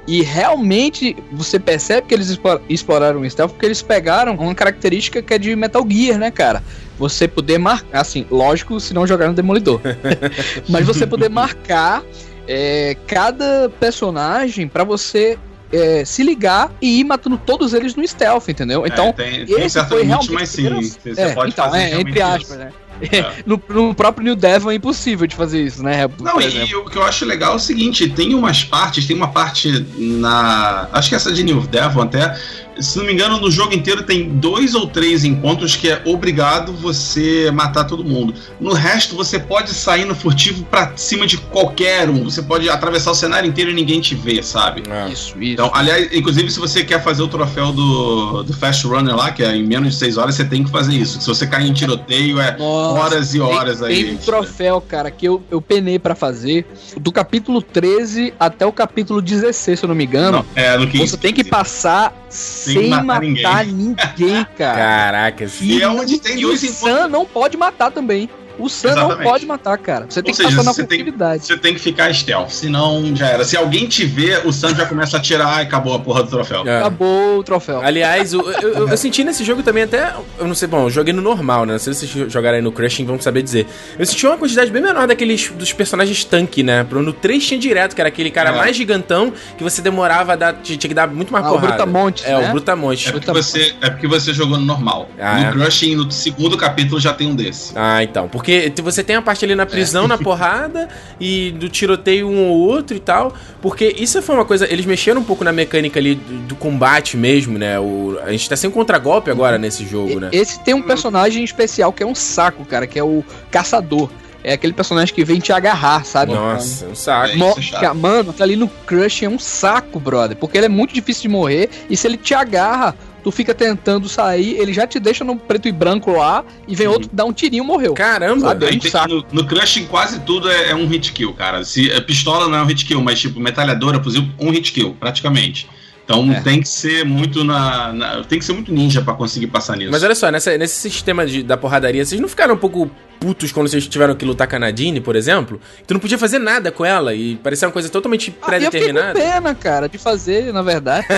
e realmente você percebe que eles exploraram o stealth porque eles pegaram uma característica que é de Metal Gear, né, cara? Você poder marcar, assim, lógico, se não jogar no Demolidor. Mas você poder marcar é, cada personagem pra você é, se ligar e ir matando todos eles no stealth, entendeu? Então, É, tem, tem esse certo foi limite, realmente mas sim, primeiro- você é, pode então, fazer é, entre aspas, isso. né? É. No, no próprio New Devon é impossível de fazer isso, né? Não, por e, exemplo. e o que eu acho legal é o seguinte, tem umas partes, tem uma parte na. Acho que essa de New Devon até. Se não me engano, no jogo inteiro tem dois ou três encontros que é obrigado você matar todo mundo. No resto, você pode sair no furtivo pra cima de qualquer um. Você pode atravessar o cenário inteiro e ninguém te vê, sabe? Ah. Isso, isso. Então, aliás, inclusive, se você quer fazer o troféu do, do Fast Runner lá, que é em menos de 6 horas, você tem que fazer isso. Se você cair em tiroteio, é Nossa, horas e horas tem, aí. Tem um troféu, cara, que eu, eu penei pra fazer. Do capítulo 13 até o capítulo 16, se eu não me engano. Não, é, no 15. Você tem que passar sem matar matar, ninguém. ninguém. cara. Caraca, E é onde tem E dois o. Sam não pode matar também. O Sam não pode matar, cara. Você tem Ou que seja, passar na você tem, furtividade. você tem que ficar stealth, senão já era. Se alguém te vê, o Sam já começa a atirar e acabou a porra do troféu. É. Acabou o troféu. Aliás, o- eu, eu- eu senti nesse jogo também até. Eu não sei, bom, eu joguei no normal, né? Não sei se vocês jogaram aí no Crushing, vão saber dizer. Eu senti uma quantidade bem menor daqueles dos personagens tanque, né? Pro- No 3 tinha direto, que era aquele cara É. mais gigantão que você demorava a dar. Tinha que dar muito mais Ah, o porrada. Brutamontes, É, né? o Brutamontes. É porque, você, é porque você jogou no normal. Ah, no é? Crushing, no segundo capítulo, já tem um desse. Ah, então. Porque te- você tem a parte ali na prisão, na porrada, e do tiroteio um ou outro e tal. Porque isso foi uma coisa. Eles mexeram um pouco na mecânica ali do, do combate mesmo, né? O, a gente tá sem contragolpe agora nesse jogo, né? Esse tem um personagem especial que é um saco, cara, que é o Caçador. É aquele personagem que vem te agarrar, sabe? Nossa, um saco. Mo- isso é chato. que- Mano, tá ali no Crush é um saco, brother. Porque ele é muito difícil de morrer. E se ele te agarra, tu fica tentando sair, ele já te deixa no preto e branco lá. E vem outro, dá um tirinho morreu. Caramba! Sabe? É um tem- no, no Crushing quase tudo é, é um hit kill, cara. Se a pistola não é um hit kill, mas tipo metralhadora, fuzil, um hit kill, praticamente. Então É. tem que ser muito na, na- tem que ser muito ninja pra conseguir passar nisso. Mas olha só, nessa- nesse sistema de- da porradaria, vocês não ficaram um pouco putos quando vocês tiveram que lutar com a Nadine, por exemplo? Tu não podia fazer nada com ela e parecia uma coisa totalmente Ah, e eu fiquei com pré-determinada. pena, cara, de fazer, na verdade.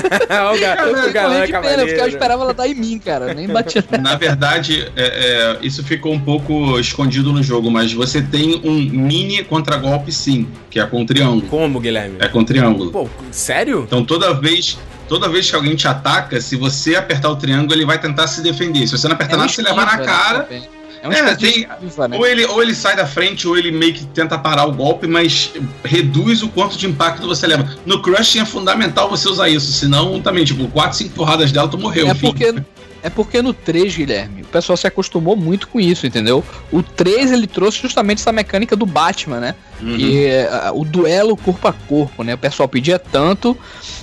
O ga- Eu o galã de pena, ficava, eu esperava ela dar em mim, cara. Nem batia. Na verdade, é, é, isso ficou um pouco escondido no jogo, mas você tem um mini contragolpe sim, que é com triângulo. Como, Guilherme? É com triângulo. Pô, sério? Então toda vez, toda vez que alguém te ataca, se você apertar o triângulo, ele vai tentar se defender. Se você não apertar um nada, você leva na esquiva, cara. né. É um É, tem- né? Ou ele, ou ele sai da frente, ou ele meio que tenta parar o golpe, mas reduz o quanto de impacto você leva. No Crushing é fundamental você usar isso, senão também, tipo, 4, 5 porradas dela, tu morreu. É fim. porque, é porque no 3, Guilherme, o pessoal se acostumou muito com isso, entendeu? O 3 ele trouxe justamente essa mecânica do Batman, né? Uhum. Que é ah, o duelo corpo a corpo, né? O pessoal pedia tanto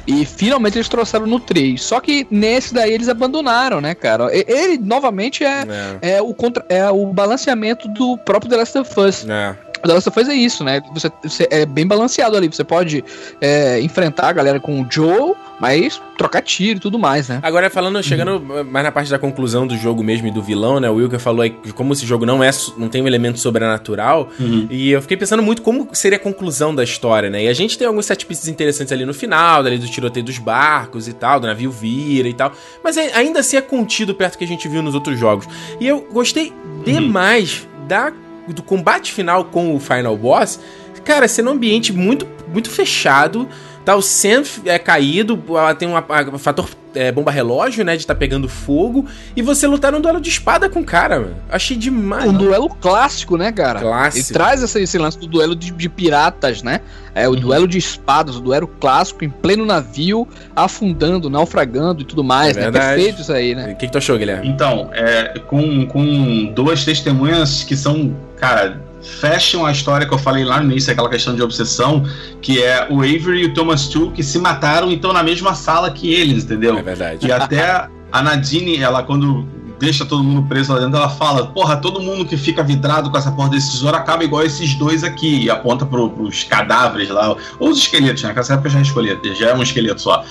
e finalmente eles trouxeram no 3. Só que nesse daí eles abandonaram, né, cara? E- Ele novamente é, É. é, o, contra, é o balanceamento do próprio The Last of Us. É. O The Last of Us é isso, né? Você, você é bem balanceado ali. Você pode é, enfrentar a galera com o Joe, mas trocar tiro e tudo mais, né? Agora, falando, chegando mais na parte da conclusão do jogo mesmo e do vilão, né? O Wilker falou aí que como esse jogo não é não tem um elemento sobrenatural. Uhum. E eu fiquei pensando muito como seria a conclusão da história, né? E a gente tem alguns set pieces interessantes ali no final, ali do tiroteio dos barcos e tal, do navio vira e tal. Mas é- ainda assim é contido perto do que a gente viu nos outros jogos. E eu gostei demais da, do combate final com o Final Boss. Cara, sendo um ambiente muito, muito fechado. Tá o Sam é caído, ela tem um fator é, bomba relógio, né? De tá pegando fogo. E você lutar num duelo de espada com o cara, mano. Achei demais. Um duelo clássico, né, cara? Clássico. Ele traz esse, esse lance do duelo de, de piratas, né? É o duelo de espadas, o duelo clássico em pleno navio, afundando, naufragando e tudo mais, É né? verdade. Perfeito isso aí, né? O que, que tu achou, Guilherme? Então, é, com, com duas testemunhas que são, cara, fecham a história que eu falei lá no início, aquela questão de obsessão, que é o Avery e o Thomas Tull que se mataram e estão na mesma sala que eles, entendeu? É verdade. E até a Nadine, ela quando deixa todo mundo preso lá dentro, ela fala, porra, todo mundo que fica vidrado com essa porra desse tesouro acaba igual esses dois aqui, e aponta pro, pros cadáveres lá, ou os esqueletos, né? Naquela época já é esqueleto, já é um esqueleto só.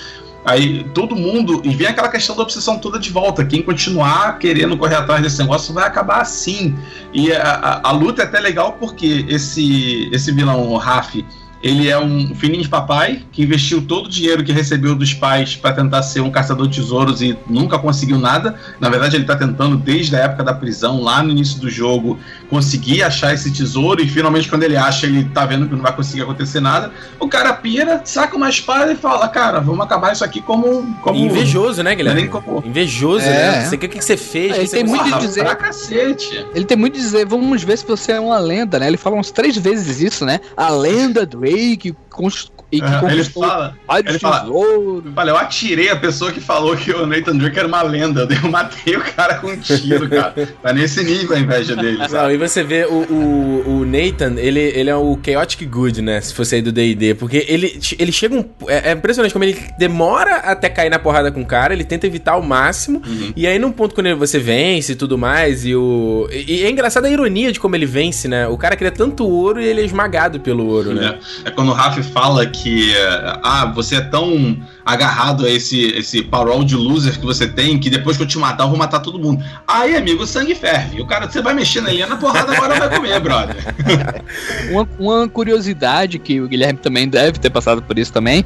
Aí todo mundo. E vem aquela questão da obsessão toda de volta. Quem continuar querendo correr atrás desse negócio vai acabar assim. E a, a, a luta é até legal porque esse, esse vilão, o Raf, ele é um filhinho de papai que investiu todo o dinheiro que recebeu dos pais para tentar ser um caçador de tesouros e nunca conseguiu nada. Na verdade, ele tá tentando, desde a época da prisão, lá no início do jogo, conseguir achar esse tesouro. E finalmente, quando ele acha, ele tá vendo que não vai conseguir acontecer nada. O cara pira, saca uma espada e fala: Cara, vamos acabar isso aqui como. como Invejoso, né, Guilherme? Nem como- Invejoso, É. né? Você quer o que que você fez? É, ele tem muito conseguiu? de dizer. Pra cacete. Ele tem muito a dizer, vamos ver se você é uma lenda, né? Ele fala uns três vezes isso, né? A lenda Drake e que É, ele conquistou fala. ele fala-. Olha, eu atirei a pessoa que falou que o Nathan Drake era uma lenda. Eu matei o cara com um tiro, cara. Tá nesse nível a inveja dele, Não, e você vê o, o, o Nathan, ele, ele é o Chaotic Good, né? Se fosse aí do DD. Porque ele, ele chega um. É, é impressionante como ele demora até cair na porrada com o cara, ele tenta evitar ao máximo. Uhum. E aí, num ponto, quando você vence e tudo mais, e o. E, e é engraçada a ironia de como ele vence, né? O cara queria tanto ouro e ele é esmagado pelo ouro, né? É, é quando o Raf Fala que ah, você é tão agarrado a esse, esse parol de loser que você tem que depois que eu te matar, eu vou matar todo mundo. Aí, amigo, o sangue ferve. O cara, você vai mexer na linha na porrada, agora vai comer, brother. uma, uma curiosidade que o Guilherme também deve ter passado por isso também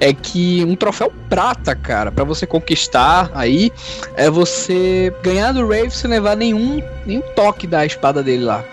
é que um troféu prata, cara, para você conquistar aí é você ganhar do Rave sem levar nenhum, nenhum toque da espada dele lá.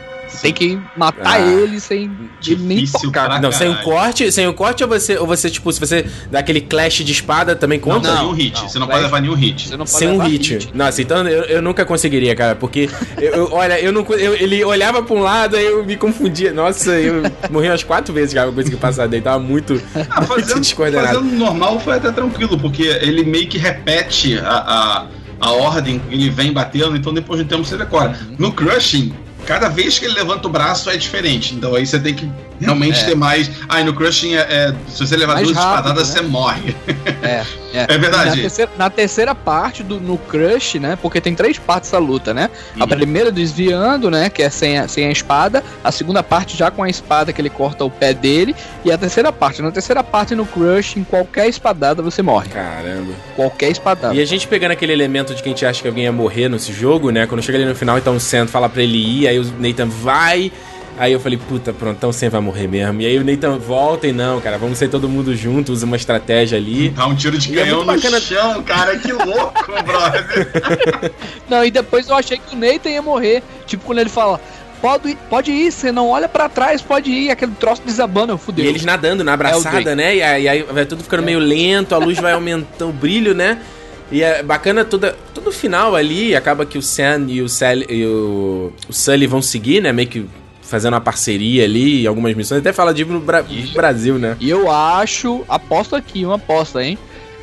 Tem que matar Ah. ele sem de nem tocar. pra Não, sem o corte, sem o corte ou você, ou você, tipo, se você dá aquele clash de espada também Não, conta? nenhum hit. não, você não vai- pode levar nenhum hit. Você não pode Sem um levar hit. Nossa, então eu, eu nunca conseguiria, cara, porque eu, eu- olha, eu não eu- ele olhava pra um lado, aí eu me confundia. Nossa, eu morri umas quatro vezes, cara, eu consegui passar dele, tava muito, Ah, muito fazendo, descoordenado. fazendo normal foi até tranquilo, porque ele meio que repete a, a, a ordem, ele vem batendo, então depois de um tempo você decora. No Crushing, cada vez que ele levanta o braço é diferente, então aí você tem que realmente É. ter mais. Ah, e no Crushing, é, é- se você levar Mais duas rápido, espadadas, né? você morre. É, é. É verdade. Na terceira, na terceira parte do no Crush, né? Porque tem três partes da luta, né? A Uhum. primeira desviando, né? Que é sem a, sem a espada. A segunda parte já com a espada que ele corta o pé dele. E a terceira parte. Na terceira parte no Crush, em qualquer espadada você morre. Caramba. Qualquer espadada. E a gente pegando aquele elemento de que a gente acha que alguém ia morrer nesse jogo, né? Quando chega ali no final, então o Sam fala pra ele ir, aí o Nathan vai. Aí eu falei, puta, pronto, então o Sam vai morrer mesmo. E aí o Nathan volta e não, cara, vamos sair todo mundo junto, usa uma estratégia ali. Dá um tiro de E é canhão muito no bacana- chão, cara, que louco, brother. Não, e depois eu achei que o Nathan ia morrer. Tipo, quando ele fala. Pode, ir- pode ir, você não olha pra trás, pode ir, aquele troço desabando, eu fudeu. E eles nadando na É abraçada, Drake. né? E aí, aí vai tudo ficando meio lento, a luz vai aumentando o brilho, né? E é bacana toda, todo o final ali, acaba que o Sam e o, Sally, e o, o Sully vão seguir, né? Meio que fazendo uma parceria ali, algumas missões. Até fala de Bra- Brasil, né? E eu acho, aposto aqui, uma aposta, hein?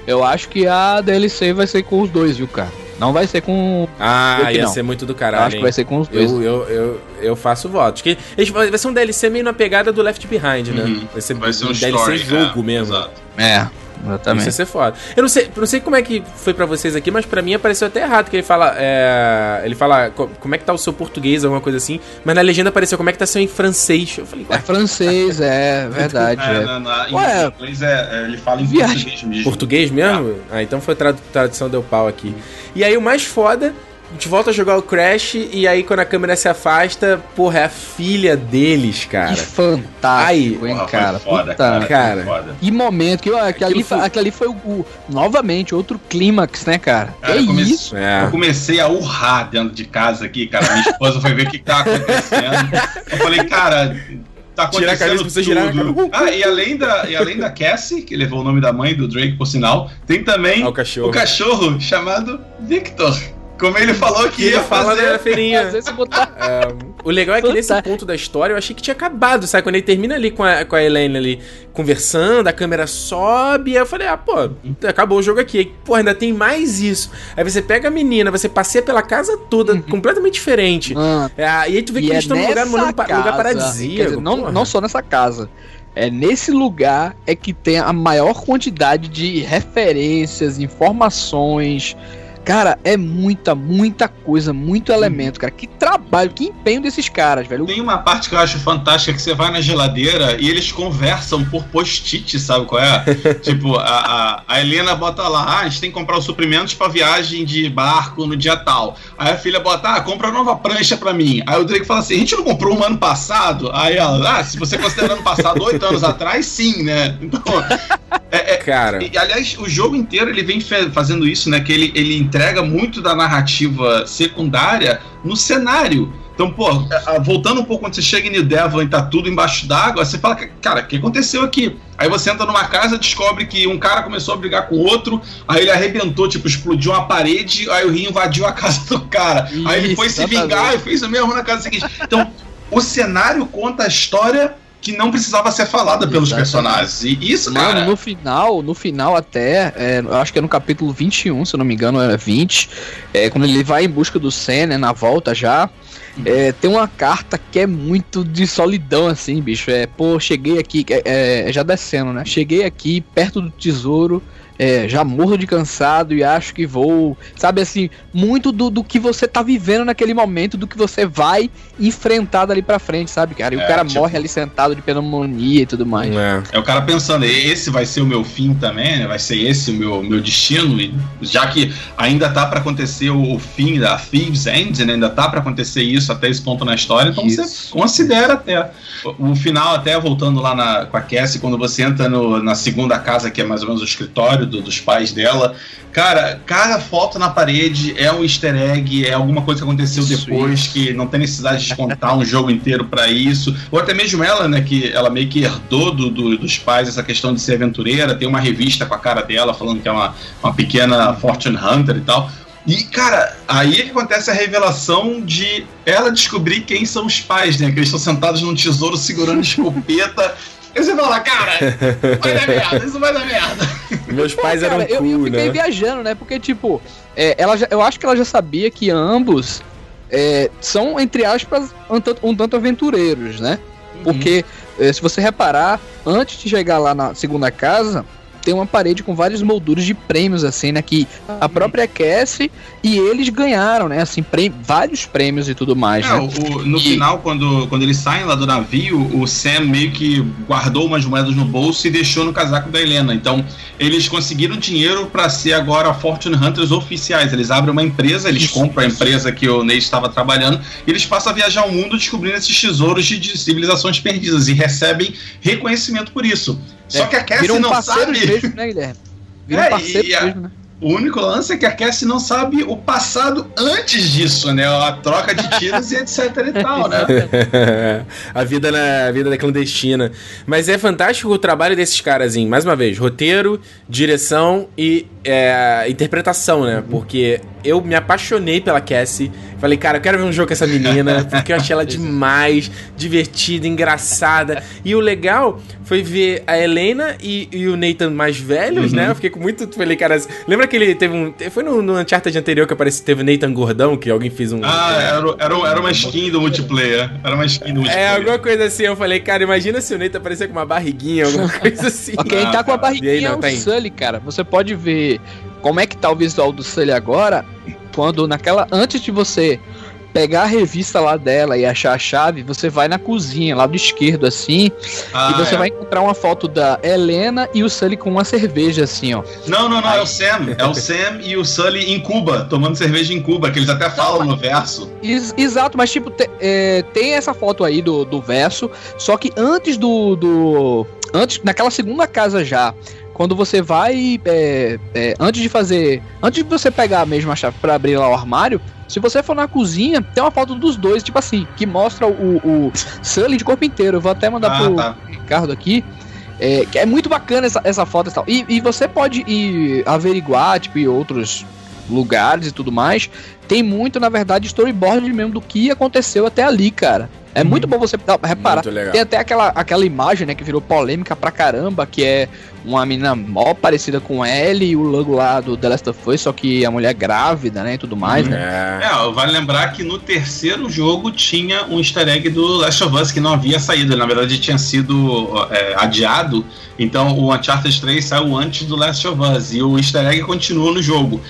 Eu acho que a DLC vai ser com os dois, viu, cara? Não vai ser com. Ah, Eu que ia não. ser muito do Eu caralho. acho que hein? vai ser com os dois. Eu, eu, eu, eu faço votos. Que vai ser um DLC meio na pegada do Left Behind, né? Uhum. Vai ser, Vai ser um DLC story, jogo é, mesmo. exato. É, Isso exatamente. ia ser foda. Eu não sei, não sei como é que foi pra vocês aqui, mas pra mim apareceu até errado que ele fala, é, ele fala co- como é que tá o seu português, alguma coisa assim, mas na legenda apareceu como é que tá seu em francês. Eu falei, É francês, é verdade. É, é. na, na, em Ué. inglês é, é, ele fala em Viagem. português mesmo. português mesmo? Ah, então foi tradu tradução deu pau aqui. E aí o mais foda, a gente volta a jogar o Crash e aí quando a câmera se afasta, porra, é a filha deles, Que cara. fantástico, hein, Porra, cara. foi foda, Puta- cara. cara. foi foda. Que momento, que, aquele, Aquilo foi- aquele ali foi o, o- novamente outro clímax, né, cara? Cara, que eu comecei- isso? É. Eu comecei a urrar dentro de casa aqui, cara. Minha esposa foi ver o que, que tá acontecendo. Eu falei, cara, tá Tirar a cabeça acontecendo girar a tudo. Ah, e além, da, e além da Cassie, que levou o nome da mãe do Drake, por sinal, tem também Ah, o cachorro. o cachorro chamado Victor. Como ele falou que Que ele ia fala fazer. feirinha. Vezes você botar. É, o legal é que nesse ponto da história eu achei que tinha acabado, sabe? Quando ele termina ali com a, com a Elaine ali conversando, a câmera sobe, aí eu falei, ah, pô, acabou o jogo aqui. Pô, ainda tem mais isso. Aí você pega a menina, você passeia pela casa toda, completamente diferente. Mano, É, e aí tu vê que e eles estão num lugar, lugar, lugar paradisíaco. quer dizer, não, não só nessa casa. É nesse lugar é que tem a maior quantidade de referências, informações. Cara, é muita, muita coisa, muito elemento, cara. Que trabalho, que empenho desses caras, velho. Tem uma parte que eu acho fantástica que você vai na geladeira e eles conversam por post-it, sabe qual é? tipo, a, a, a Helena bota lá, ah, a gente tem que comprar os suprimentos pra viagem de barco no dia tal. Aí a filha bota, ah, compra nova prancha pra mim. Aí o Drake fala assim, a gente não comprou um ano passado? Aí ela, ah, se você considera ano passado, oito anos atrás, sim, né? Então, Cara, e, aliás, o jogo inteiro ele vem fazendo isso, né? Que ele, ele entrega muito da narrativa secundária no cenário. Então, pô, a- voltando um pouco quando você chega em New Devon e tá tudo embaixo d'água, você fala, cara, o que aconteceu aqui? Aí você entra numa casa descobre que um cara começou a brigar com o outro, aí ele arrebentou, tipo, explodiu uma parede, aí o rio invadiu a casa do cara. aí ele Isso, foi se vingar e fez o mesmo na casa seguinte. Então, o cenário conta a história que não precisava ser falada pelos Exatamente. personagens. E isso, Não, cara. no final, no final até, é, acho que é no capítulo 21, se eu não me engano, é 20, é, quando ele vai em busca do Sen, né, na volta já, é, tem uma carta que é muito de solidão, assim, bicho, é, pô, cheguei aqui, é, é, já descendo, né, cheguei aqui perto do tesouro, é, já morro de cansado e acho que vou. Sabe assim, muito do, do que você tá vivendo naquele momento, do que você vai enfrentar dali pra frente, sabe, cara? E É, o cara tipo- morre ali sentado de pneumonia e tudo mais. É. É o cara pensando, esse vai ser o meu fim também, né? Vai ser esse o meu, meu destino, e já que ainda tá pra acontecer o, o fim da Thieves End, né? Ainda tá pra acontecer isso até esse ponto na história, então Isso. você considera até. O, o final, até voltando lá na, com a Cassie, quando você entra no- na segunda casa, que é mais ou menos o escritório do- dos pais dela, cara, cada foto na parede é um easter egg, é alguma coisa que aconteceu Isso, depois, que não tem necessidade de contar um jogo inteiro pra isso. Ou até mesmo ela, né, que ela meio que herdou do- do- dos pais essa questão de ser aventureira, tem uma revista com a cara dela falando que é uma, uma pequena Fortune Hunter e tal. E, cara, aí é que acontece a revelação de ela descobrir quem são os pais, né? Que eles estão sentados num tesouro segurando escopeta. E você fala, cara, vai dar merda, isso vai dar merda. Meus Pô, pais cara, eram eu, cool, eu fiquei né? viajando, né? Porque, tipo, é, ela já- eu acho que ela já sabia que ambos é, são, entre aspas, um tanto, um tanto aventureiros, né? Porque, é, se você reparar, antes de chegar lá na segunda casa, tem uma parede com vários molduras de prêmios, assim, né? Que a própria Cassie e eles ganharam, né? Assim, prê- vários prêmios e tudo mais, É, né? o- no E- final, quando, quando eles saem lá do navio, o Sam meio que guardou umas moedas no bolso e deixou no casaco da Helena. Então, eles conseguiram dinheiro para ser agora Fortune Hunters oficiais. Eles abrem uma empresa, eles compram a empresa que o Nate estava trabalhando e eles passam a viajar o mundo descobrindo esses tesouros de, de civilizações perdidas e recebem reconhecimento por isso. Só É, que a Cassie Viram não sabe. mesmo, né, Guilherme? Viram É, parceiros e a- mesmo, né? O único lance é que a Cassie não sabe o passado antes disso, né? A troca de tiros e etc e tal, né? a vida na a vida da clandestina. Mas é fantástico o trabalho desses caras em, mais uma vez, roteiro, direção e é, interpretação, né? Porque eu me apaixonei pela Cassie. Falei, cara, eu quero ver um jogo com essa menina, porque eu achei ela demais, divertida, engraçada. E o legal foi ver a Helena e, e o Nathan mais velhos, né? Eu fiquei com muito. Falei, cara, lembra que ele teve um. Foi no, no Uncharted anterior que apareceu, teve o Nathan Gordão, que alguém fez um. Ah, era, era, era uma skin do multiplayer. Era uma skin do É, multiplayer. alguma coisa assim. Eu falei, cara, imagina se o Nathan aparecer com uma barriguinha, alguma coisa assim. Quem tá com a E aí, barriguinha é não, o tem? Sully, cara. Você pode ver como é que tá o visual do Sully agora, quando naquela. Antes de você pegar a revista lá dela e achar a chave, você vai na cozinha, lado esquerdo, assim, Ah, e você é. vai encontrar uma foto da Helena e o Sully com uma cerveja, assim, ó. Não, não, não, é o Sam. É o Sam e o Sully em Cuba, tomando cerveja em Cuba, que eles até falam no verso. Ex- exato, mas tipo, te- é, tem essa foto aí do, do verso, só que antes do, do. Antes, naquela segunda casa já, quando você vai. é, é, antes de fazer. Antes de você pegar mesmo a chave pra abrir lá o armário, se você for na cozinha, tem uma foto dos dois, tipo assim, que mostra o, o Sully de corpo inteiro. Eu vou até mandar Ah, pro tá. Ricardo aqui. É, que é muito bacana essa, essa foto e tal. E, e você pode ir averiguar, tipo, em outros lugares e tudo mais. Tem muito, na verdade, storyboard mesmo do que aconteceu até ali, cara. É muito bom você reparar. Muito legal. Tem até aquela, aquela imagem, né, que virou polêmica pra caramba, que é uma menina mó parecida com Ellie e o logo lá do The Last of Us, só que a mulher grávida, né, e tudo mais, né? É. É, vale lembrar que no terceiro jogo tinha um easter egg do Last of Us que não havia saído. Na verdade, tinha sido é, adiado. Então, o Uncharted 3 saiu antes do Last of Us. E o easter egg continua no jogo.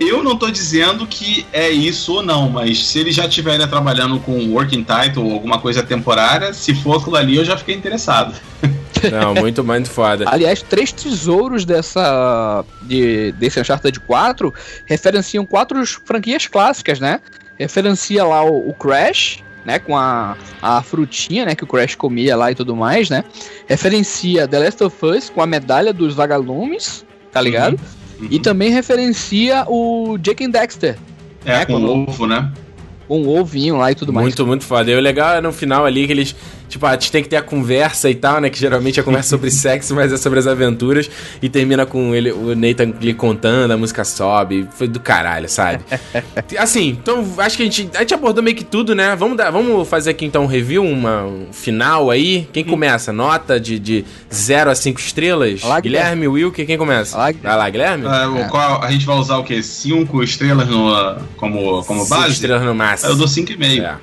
Eu não tô dizendo que é isso ou não, mas se eles já estiverem trabalhando com working title ou alguma coisa temporária, se for aquilo ali, eu já fiquei interessado. Não, muito, muito foda. Aliás, três tesouros dessa de, desse Uncharted 4 referenciam quatro franquias clássicas, né? Referencia lá o, o Crash, né? Com a, a frutinha, né? Que o Crash comia lá e tudo mais, né? Referencia The Last of Us com a medalha dos vagalumes, tá ligado? E também referencia o Jake and Dexter, É, É, com quando- ovo, né? com o ovinho lá e tudo mais. Muito, muito foda. E o legal é no final ali que eles, tipo, a gente tem que ter a conversa e tal, né? Que geralmente é conversa sobre sexo, mas é sobre as aventuras. E termina com ele, o Nathan lhe contando, a música sobe. Foi do caralho, sabe? assim, então acho que a gente, a gente abordou meio que tudo, né? Vamos, dar, vamos fazer aqui então um review, uma, um final aí. Quem começa? Nota de, de 0 a 5 estrelas? Vai lá, Guilherme, Wilker, quem começa? Vai lá, Guilherme. Vai lá, Guilherme? É, o qual, a gente vai usar o quê? Cinco estrelas no, como, como Cinco base? estrelas no máximo. Eu dou 5,5. É.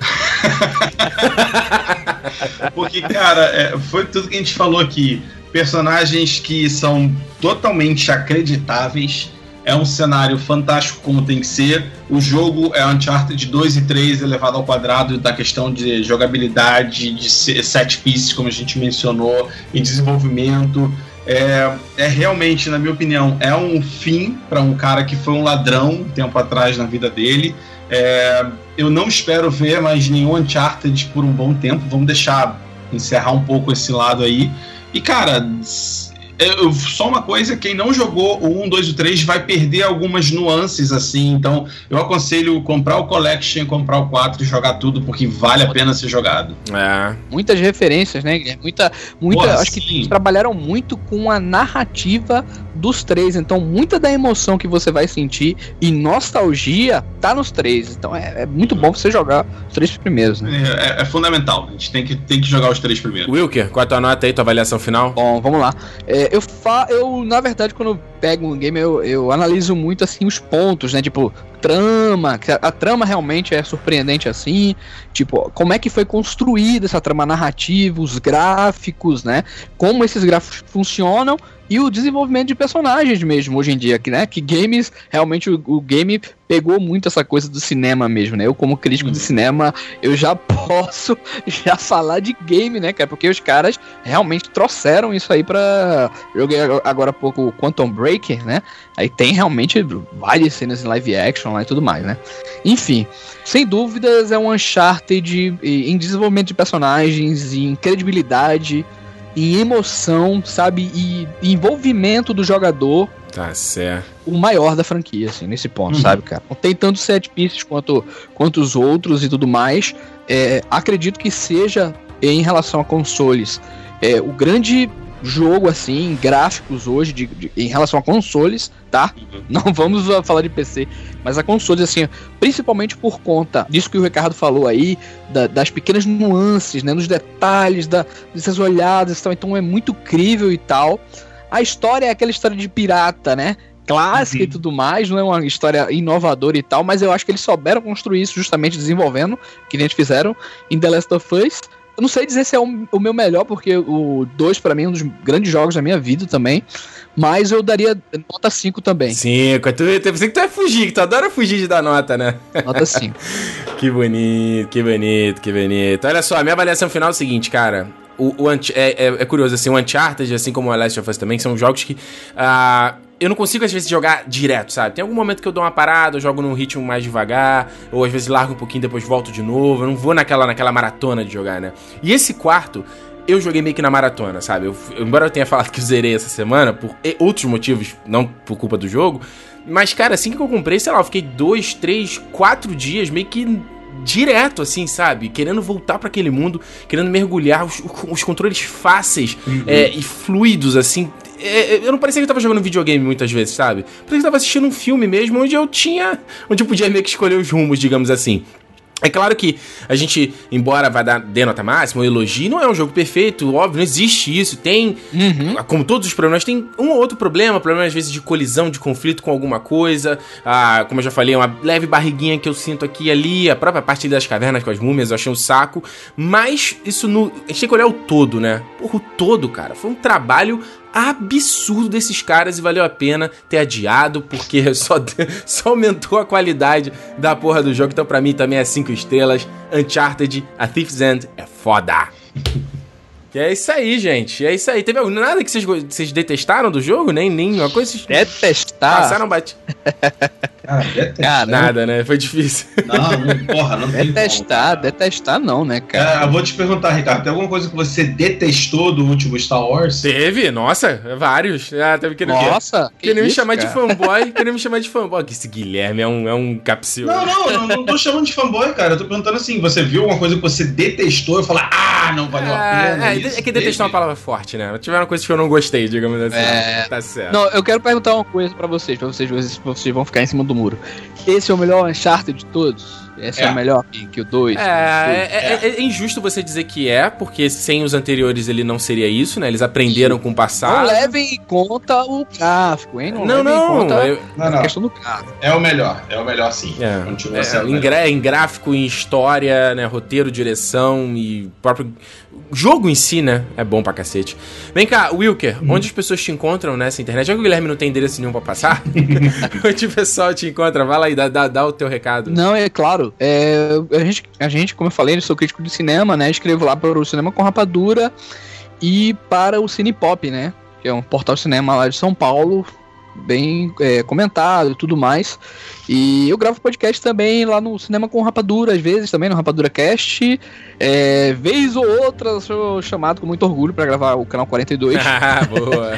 Porque, cara, é, foi tudo que a gente falou aqui. personagens que são totalmente acreditáveis. É um cenário fantástico como tem que ser. O jogo é Uncharted 2 e 3 elevado ao quadrado da questão de jogabilidade, de set pieces, como a gente mencionou, e desenvolvimento. É, é realmente, na minha opinião, é um fim para um cara que foi um ladrão tempo atrás na vida dele. É, eu não espero ver mais nenhum Uncharted por um bom tempo. Vamos deixar encerrar um pouco esse lado aí. E, cara, eu, só uma coisa, quem não jogou o 1, 2 e 3 vai perder algumas nuances assim, então eu aconselho comprar o Collection, comprar o 4 e jogar tudo, porque vale a pena ser jogado. É. Muitas referências, né? Muita, muita, Pô, acho sim. que trabalharam muito com a narrativa dos três, então muita da emoção que você vai sentir e nostalgia tá nos três, então é, é muito bom você jogar os três primeiros, né? É, é, é, fundamental, a gente tem que, tem que jogar os três primeiros. Wilker, qual a tua nota aí, tua avaliação final? Bom, vamos lá. É, eu, fa eu, na verdade, quando eu pego um game, eu, eu analiso muito, assim, os pontos, né? Tipo, trama, a, trama realmente é surpreendente, assim. Tipo, como é que foi construída essa trama narrativa, os gráficos, né? Como esses gráficos funcionam e o desenvolvimento de personagens mesmo hoje em dia, que, né? Que games, realmente o, o game pegou muito essa coisa do cinema mesmo, né? Eu, como crítico de uhum. cinema, eu já posso já falar de game, né, cara? Porque os caras realmente trouxeram isso aí pra. Joguei agora há pouco Quantum Breaker, né? Aí tem realmente várias cenas em live action lá e tudo mais, né? Enfim, sem dúvidas é um Uncharted em desenvolvimento de personagens, em credibilidade em emoção, sabe? E, envolvimento do jogador. Tá certo. O maior da franquia, assim, nesse ponto, uhum. sabe, cara? Não tem tanto set pieces quanto, quanto os outros e tudo mais. É, acredito que seja, em relação a consoles, é, o grande jogo, assim, gráficos hoje, de, de, em relação a consoles, tá? Uhum. Não vamos falar de PC, mas a consoles, assim, principalmente por conta disso que o Ricardo falou aí, da, das pequenas nuances, né? Nos detalhes, da, dessas olhadas e tal. Então é muito crível e tal. A história é aquela história de pirata, né? clássica uhum. e tudo mais, não é uma história inovadora e tal, mas eu acho que eles souberam construir isso justamente desenvolvendo, que nem eles fizeram em The Last of Us, eu não sei dizer se é o, o meu melhor, porque o 2 para mim é um dos grandes jogos da minha vida também. Mas eu daria nota 5 também. 5, tu, eu pensei que tu ia fugir, que tu adora fugir de dar nota, né? Nota 5. que bonito, que bonito, que bonito. Olha só, a minha avaliação final é o seguinte, cara. O, o é, é, é, curioso, assim, o Uncharted, assim como o Last of Us também, são jogos que. Uh, eu não consigo, às vezes, jogar direto, sabe? Tem algum momento que eu dou uma parada, eu jogo num ritmo mais devagar, ou às vezes largo um pouquinho, depois volto de novo. Eu não vou naquela, naquela maratona de jogar, né? E esse quarto, eu joguei meio que na maratona, sabe? Eu, embora eu tenha falado que eu zerei essa semana, por outros motivos, não por culpa do jogo. Mas, cara, assim que eu comprei, sei lá, eu fiquei dois, três, quatro dias meio que direto, assim, sabe? Querendo voltar para aquele mundo, querendo mergulhar, os, os controles fáceis uhum. é, e fluidos, assim. É, é, eu não parecia que eu tava jogando videogame muitas vezes, sabe? Parecia que eu tava assistindo um filme mesmo, onde eu tinha. onde eu podia meio que escolher os rumos, digamos assim. É claro que a gente, embora vá dar dê nota máxima, elogio, não é um jogo perfeito, óbvio, não existe isso. Tem, uhum. como todos os problemas, tem um ou outro problema, problema às vezes de colisão, de conflito com alguma coisa. Ah, como eu já falei, uma leve barriguinha que eu sinto aqui e ali, a própria parte das cavernas com as múmias, eu achei um saco. Mas isso no. A gente tem que olhar o todo, né? Porra, o todo, cara. Foi um trabalho absurdo desses caras e valeu a pena ter adiado, porque só, só aumentou a qualidade da porra do jogo. Então, pra mim, também é 5 estrelas. Uncharted, A Thief's End é foda. E é isso aí, gente. É isso aí. Teve nada que vocês, vocês detestaram do jogo? Nem, nem uma coisa. Detestar? Passaram bate. Cara, detestar. Nada, né? Foi difícil. Não, porra, não tem Detestar, como, detestar não, né, cara? É, eu vou te perguntar, Ricardo, tem alguma coisa que você detestou do último Star Wars? Teve, nossa, vários. Ah, teve que Nossa, que querendo me chamar cara? de fanboy, querendo me chamar de fanboy. Esse Guilherme é um, é um capsil. Não, não, não, não tô chamando de fanboy, cara. Eu tô perguntando assim, você viu alguma coisa que você detestou e falou, ah, não valeu a é, pena. É, é que detestar é uma palavra forte, né? Tiveram coisas que eu não gostei, digamos assim. É... Tá certo. Não, eu quero perguntar uma coisa pra vocês, pra vocês, vocês vão ficar em cima do muro. Esse é o melhor Uncharted de todos? Esse é, é melhor que o 2. É, é, é, é, injusto você dizer que é, porque sem os anteriores ele não seria isso, né? Eles aprenderam Sim. com o passado. Não levem em conta o gráfico, hein? Não, não, não, eu... não, questão do gráfico. É o melhor, é o melhor sim. É. Continua sendo em, melhor. em gráfico, em história, né? Roteiro, direção e próprio o jogo em si, né? É bom pra cacete. Vem cá, Wilker, hum. onde as pessoas te encontram nessa internet? Já que o Guilherme não tem endereço nenhum pra passar, onde o pessoal te encontra? Vai lá e dá, dá, dá o teu recado. Não, é claro. É, a, gente, a gente, como eu falei, eu sou crítico de cinema, né? Escrevo lá para o Cinema com Rapadura e para o Cinepop, né? Que é um portal cinema lá de São Paulo bem é, comentado e tudo mais. E eu gravo podcast também lá no Cinema com Rapadura, às vezes também no Rapadura Cast. É, vez ou outra sou chamado com muito orgulho para gravar o canal 42. Ah, boa!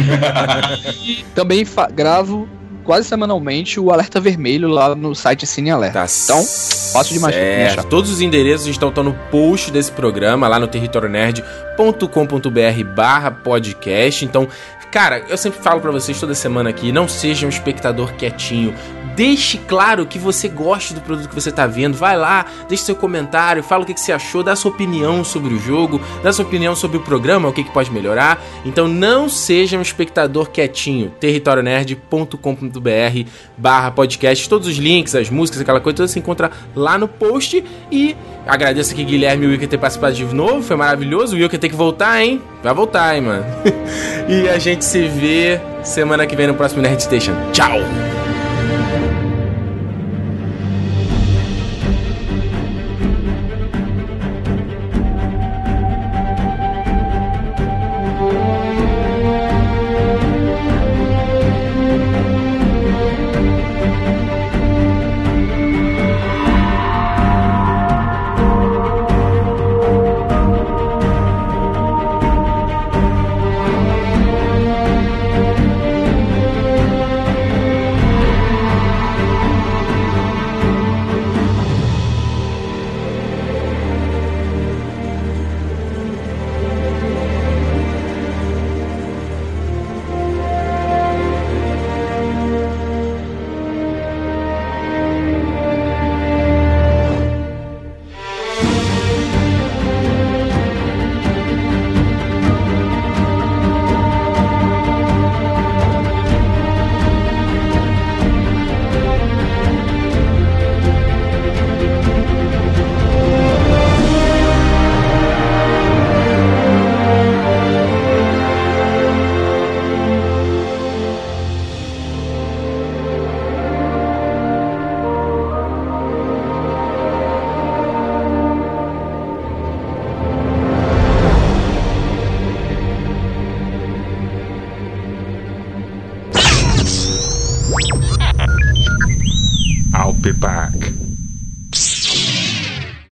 e também gravo quase semanalmente o Alerta Vermelho lá no site Cine Alerta. Tá então, fácil demais certo. de Todos os endereços estão, estão no post desse programa, lá no territorionerd.com.br barra podcast. Então, Cara, eu sempre falo para vocês toda semana aqui, não seja um espectador quietinho. Deixe claro que você gosta do produto que você tá vendo. Vai lá, deixe seu comentário, fala o que, que você achou, dá sua opinião sobre o jogo, dá sua opinião sobre o programa, o que, que pode melhorar. Então não seja um espectador quietinho. territorionerd.com.br barra podcast. Todos os links, as músicas, aquela coisa, toda se encontra lá no post. E agradeço aqui Guilherme e o Wilker ter participado de novo, foi maravilhoso. O Wilker tem que voltar, hein? Vai voltar, hein, mano. e a gente se vê semana que vem no próximo Nerd Station. Tchau!